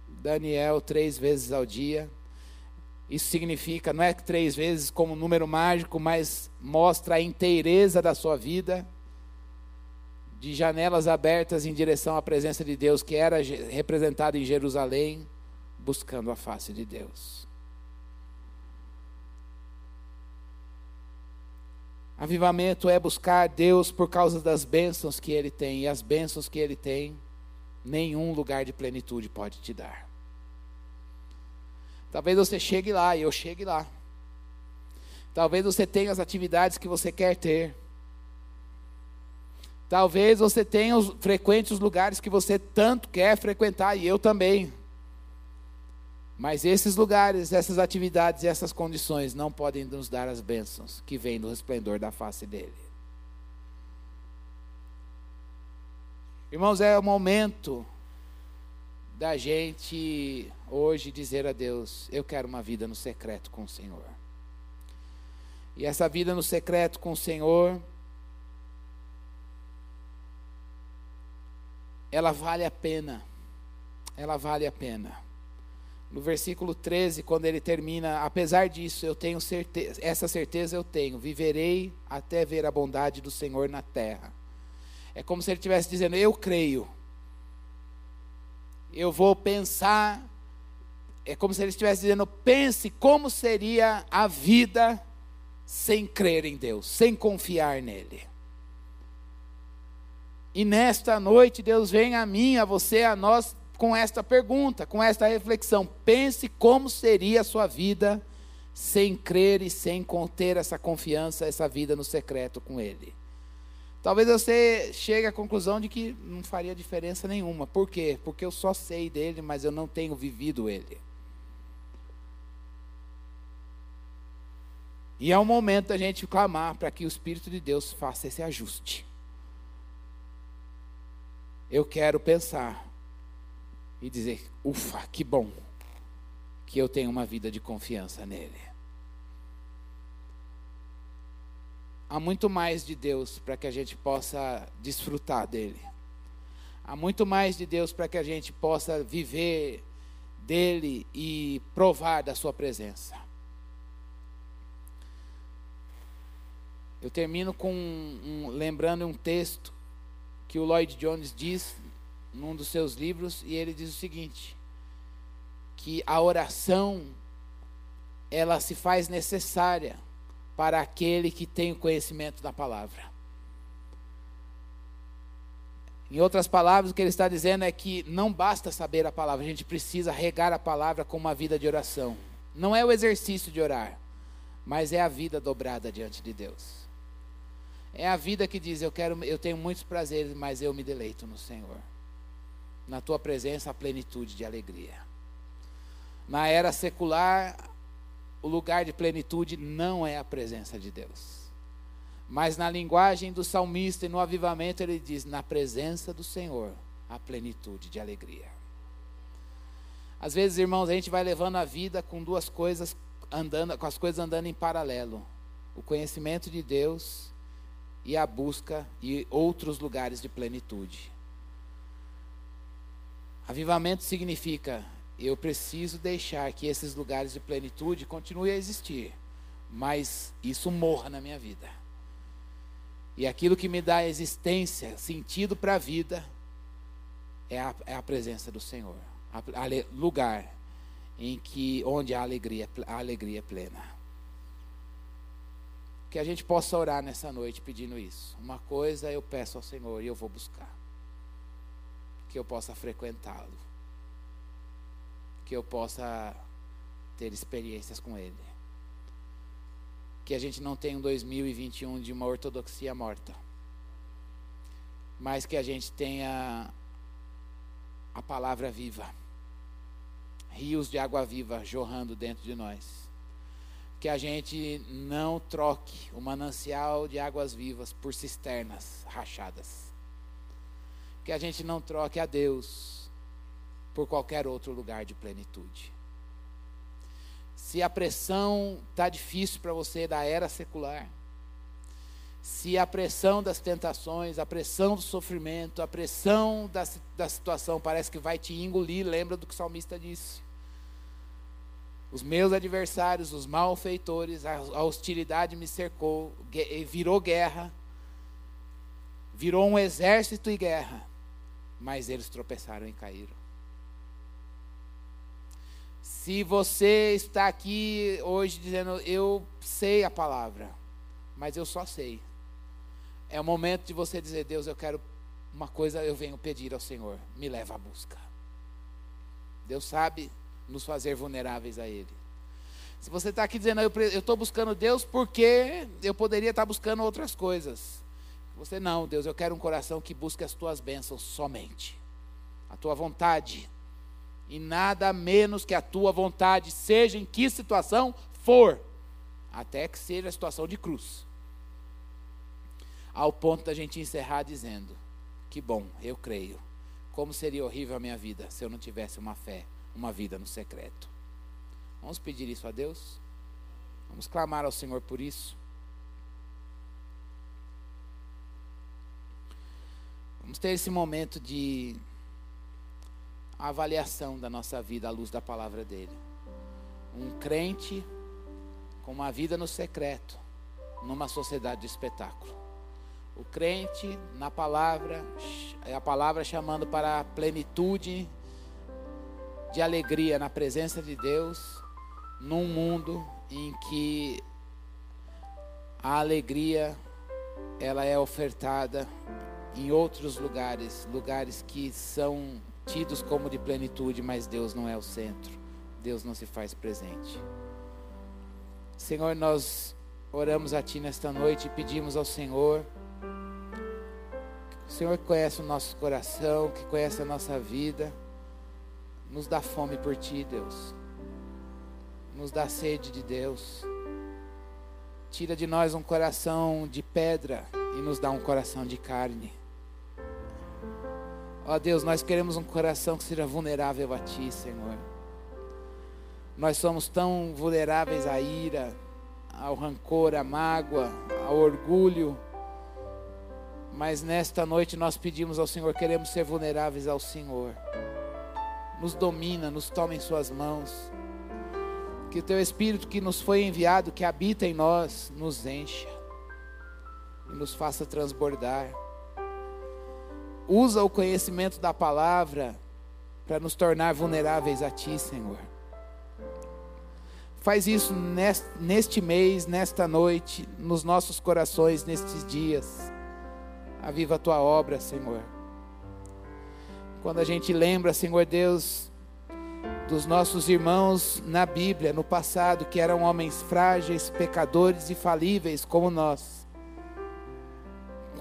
B: Daniel, três vezes ao dia, Isso significa, não é três vezes como número mágico, mas mostra a inteireza da sua vida, de janelas abertas em direção à presença de Deus, que era representada em Jerusalém, buscando a face de Deus. Avivamento é buscar Deus por causa das bênçãos que Ele tem, e as bênçãos que Ele tem, nenhum lugar de plenitude pode te dar. Talvez você chegue lá e eu chegue lá. Talvez você tenha as atividades que você quer ter. Talvez você tenha os, frequente os lugares que você tanto quer frequentar, e eu também. Mas esses lugares, essas atividades e essas condições não podem nos dar as bênçãos que vêm do resplendor da face dele. Irmãos, é o momento da gente hoje dizer a Deus: Eu quero uma vida no secreto com o Senhor. E essa vida no secreto com o Senhor, ela vale a pena. Ela vale a pena. No versículo 13, quando ele termina, apesar disso, eu tenho certeza, essa certeza eu tenho, viverei até ver a bondade do Senhor na terra. É como se ele estivesse dizendo: Eu creio eu vou pensar, é como se ele estivesse dizendo: pense como seria a vida sem crer em Deus, sem confiar nele. E nesta noite, Deus vem a mim, a você, a nós, com esta pergunta, com esta reflexão. Pense como seria a sua vida sem crer e sem ter essa confiança, essa vida no secreto com Ele. Talvez você chegue à conclusão de que não faria diferença nenhuma. Por quê? Porque eu só sei dele, mas eu não tenho vivido ele. E é o momento da gente clamar para que o Espírito de Deus faça esse ajuste. Eu quero pensar e dizer: ufa, que bom que eu tenho uma vida de confiança nele. há muito mais de Deus para que a gente possa desfrutar dele. Há muito mais de Deus para que a gente possa viver dele e provar da sua presença. Eu termino com um, lembrando um texto que o Lloyd Jones diz num dos seus livros e ele diz o seguinte: que a oração ela se faz necessária para aquele que tem o conhecimento da palavra. Em outras palavras, o que ele está dizendo é que não basta saber a palavra, a gente precisa regar a palavra com uma vida de oração. Não é o exercício de orar, mas é a vida dobrada diante de Deus. É a vida que diz: eu quero, eu tenho muitos prazeres, mas eu me deleito no Senhor. Na tua presença a plenitude de alegria. Na era secular, o lugar de plenitude não é a presença de Deus. Mas na linguagem do salmista e no avivamento ele diz: na presença do Senhor, a plenitude de alegria. Às vezes, irmãos, a gente vai levando a vida com duas coisas andando, com as coisas andando em paralelo: o conhecimento de Deus e a busca e outros lugares de plenitude. Avivamento significa eu preciso deixar que esses lugares de plenitude continuem a existir, mas isso morra na minha vida. E aquilo que me dá existência, sentido para a vida, é a, é a presença do Senhor, a, a, lugar em que onde há alegria, a alegria é plena. Que a gente possa orar nessa noite pedindo isso. Uma coisa eu peço ao Senhor e eu vou buscar. Que eu possa frequentá-lo que eu possa ter experiências com Ele. Que a gente não tenha um 2021 de uma ortodoxia morta, mas que a gente tenha a palavra viva, rios de água viva jorrando dentro de nós. Que a gente não troque o manancial de águas vivas por cisternas rachadas. Que a gente não troque a Deus por qualquer outro lugar de plenitude. Se a pressão está difícil para você da era secular, se a pressão das tentações, a pressão do sofrimento, a pressão da, da situação parece que vai te engolir, lembra do que o salmista disse. Os meus adversários, os malfeitores, a, a hostilidade me cercou, virou guerra, virou um exército e guerra, mas eles tropeçaram e caíram. Se você está aqui hoje dizendo, eu sei a palavra, mas eu só sei. É o momento de você dizer, Deus, eu quero uma coisa, eu venho pedir ao Senhor, me leva à busca. Deus sabe nos fazer vulneráveis a Ele. Se você está aqui dizendo, eu estou buscando Deus porque eu poderia estar buscando outras coisas. Você não, Deus, eu quero um coração que busque as tuas bênçãos somente, a tua vontade, e nada menos que a tua vontade, seja em que situação for, até que seja a situação de cruz. Ao ponto da gente encerrar dizendo: Que bom, eu creio. Como seria horrível a minha vida se eu não tivesse uma fé uma vida no secreto. Vamos pedir isso a Deus? Vamos clamar ao Senhor por isso? Vamos ter esse momento de avaliação da nossa vida à luz da palavra dele. Um crente com uma vida no secreto, numa sociedade de espetáculo. O crente na palavra, é a palavra chamando para a plenitude de alegria na presença de Deus, num mundo em que a alegria ela é ofertada em outros lugares, lugares que são tidos como de plenitude, mas Deus não é o centro. Deus não se faz presente. Senhor, nós oramos a Ti nesta noite e pedimos ao Senhor, o Senhor que conhece o nosso coração, que conhece a nossa vida, nos dá fome por Ti, Deus. Nos dá sede de Deus. Tira de nós um coração de pedra e nos dá um coração de carne. Ó Deus, nós queremos um coração que seja vulnerável a Ti, Senhor. Nós somos tão vulneráveis à ira, ao rancor, à mágoa, ao orgulho. Mas nesta noite nós pedimos ao Senhor, queremos ser vulneráveis ao Senhor nos domina, nos toma em Suas mãos. Que o Teu Espírito que nos foi enviado, que habita em nós, nos encha e nos faça transbordar. Usa o conhecimento da palavra para nos tornar vulneráveis a Ti, Senhor. Faz isso neste mês, nesta noite, nos nossos corações, nestes dias. Aviva a Tua obra, Senhor. Quando a gente lembra, Senhor Deus, dos nossos irmãos na Bíblia, no passado, que eram homens frágeis, pecadores e falíveis como nós.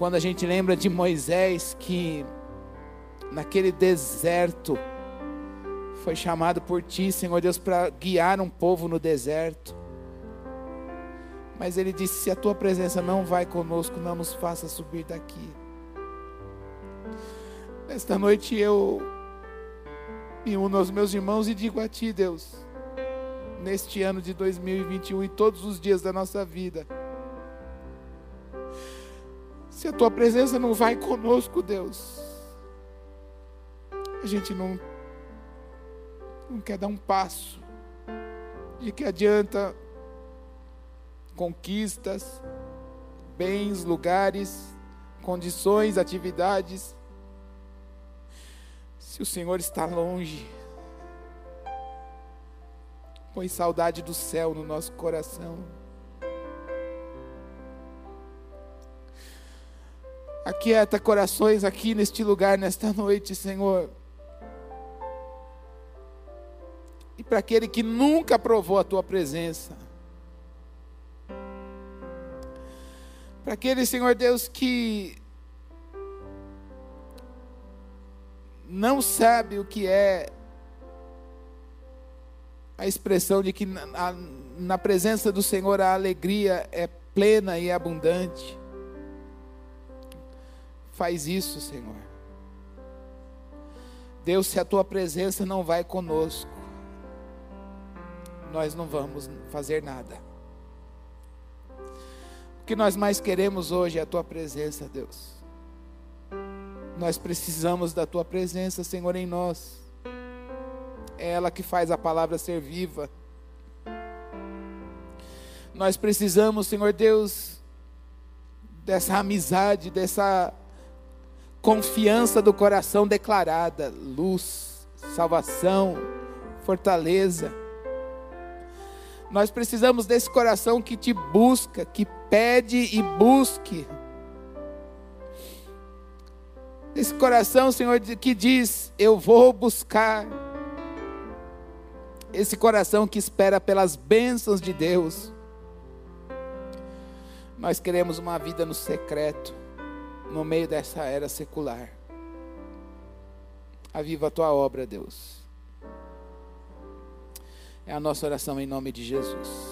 B: Quando a gente lembra de Moisés, que naquele deserto foi chamado por Ti, Senhor Deus, para guiar um povo no deserto. Mas ele disse: Se a Tua presença não vai conosco, não nos faça subir daqui. Esta noite eu me uno aos meus irmãos e digo a Ti, Deus, neste ano de 2021 e todos os dias da nossa vida, se a Tua presença não vai conosco, Deus, a gente não, não quer dar um passo. De que adianta conquistas, bens, lugares, condições, atividades, se o Senhor está longe, põe saudade do céu no nosso coração. Aquieta corações aqui neste lugar, nesta noite, Senhor. E para aquele que nunca provou a tua presença, para aquele, Senhor Deus, que não sabe o que é a expressão de que na, na presença do Senhor a alegria é plena e abundante. Faz isso, Senhor. Deus, se a tua presença não vai conosco, nós não vamos fazer nada. O que nós mais queremos hoje é a tua presença, Deus. Nós precisamos da tua presença, Senhor, em nós. É ela que faz a palavra ser viva. Nós precisamos, Senhor Deus, dessa amizade, dessa confiança do coração declarada, luz, salvação, fortaleza. Nós precisamos desse coração que te busca, que pede e busque. Esse coração, Senhor, que diz: Eu vou buscar. Esse coração que espera pelas bênçãos de Deus. Nós queremos uma vida no secreto, no meio dessa era secular. Aviva a tua obra, Deus. É a nossa oração em nome de Jesus.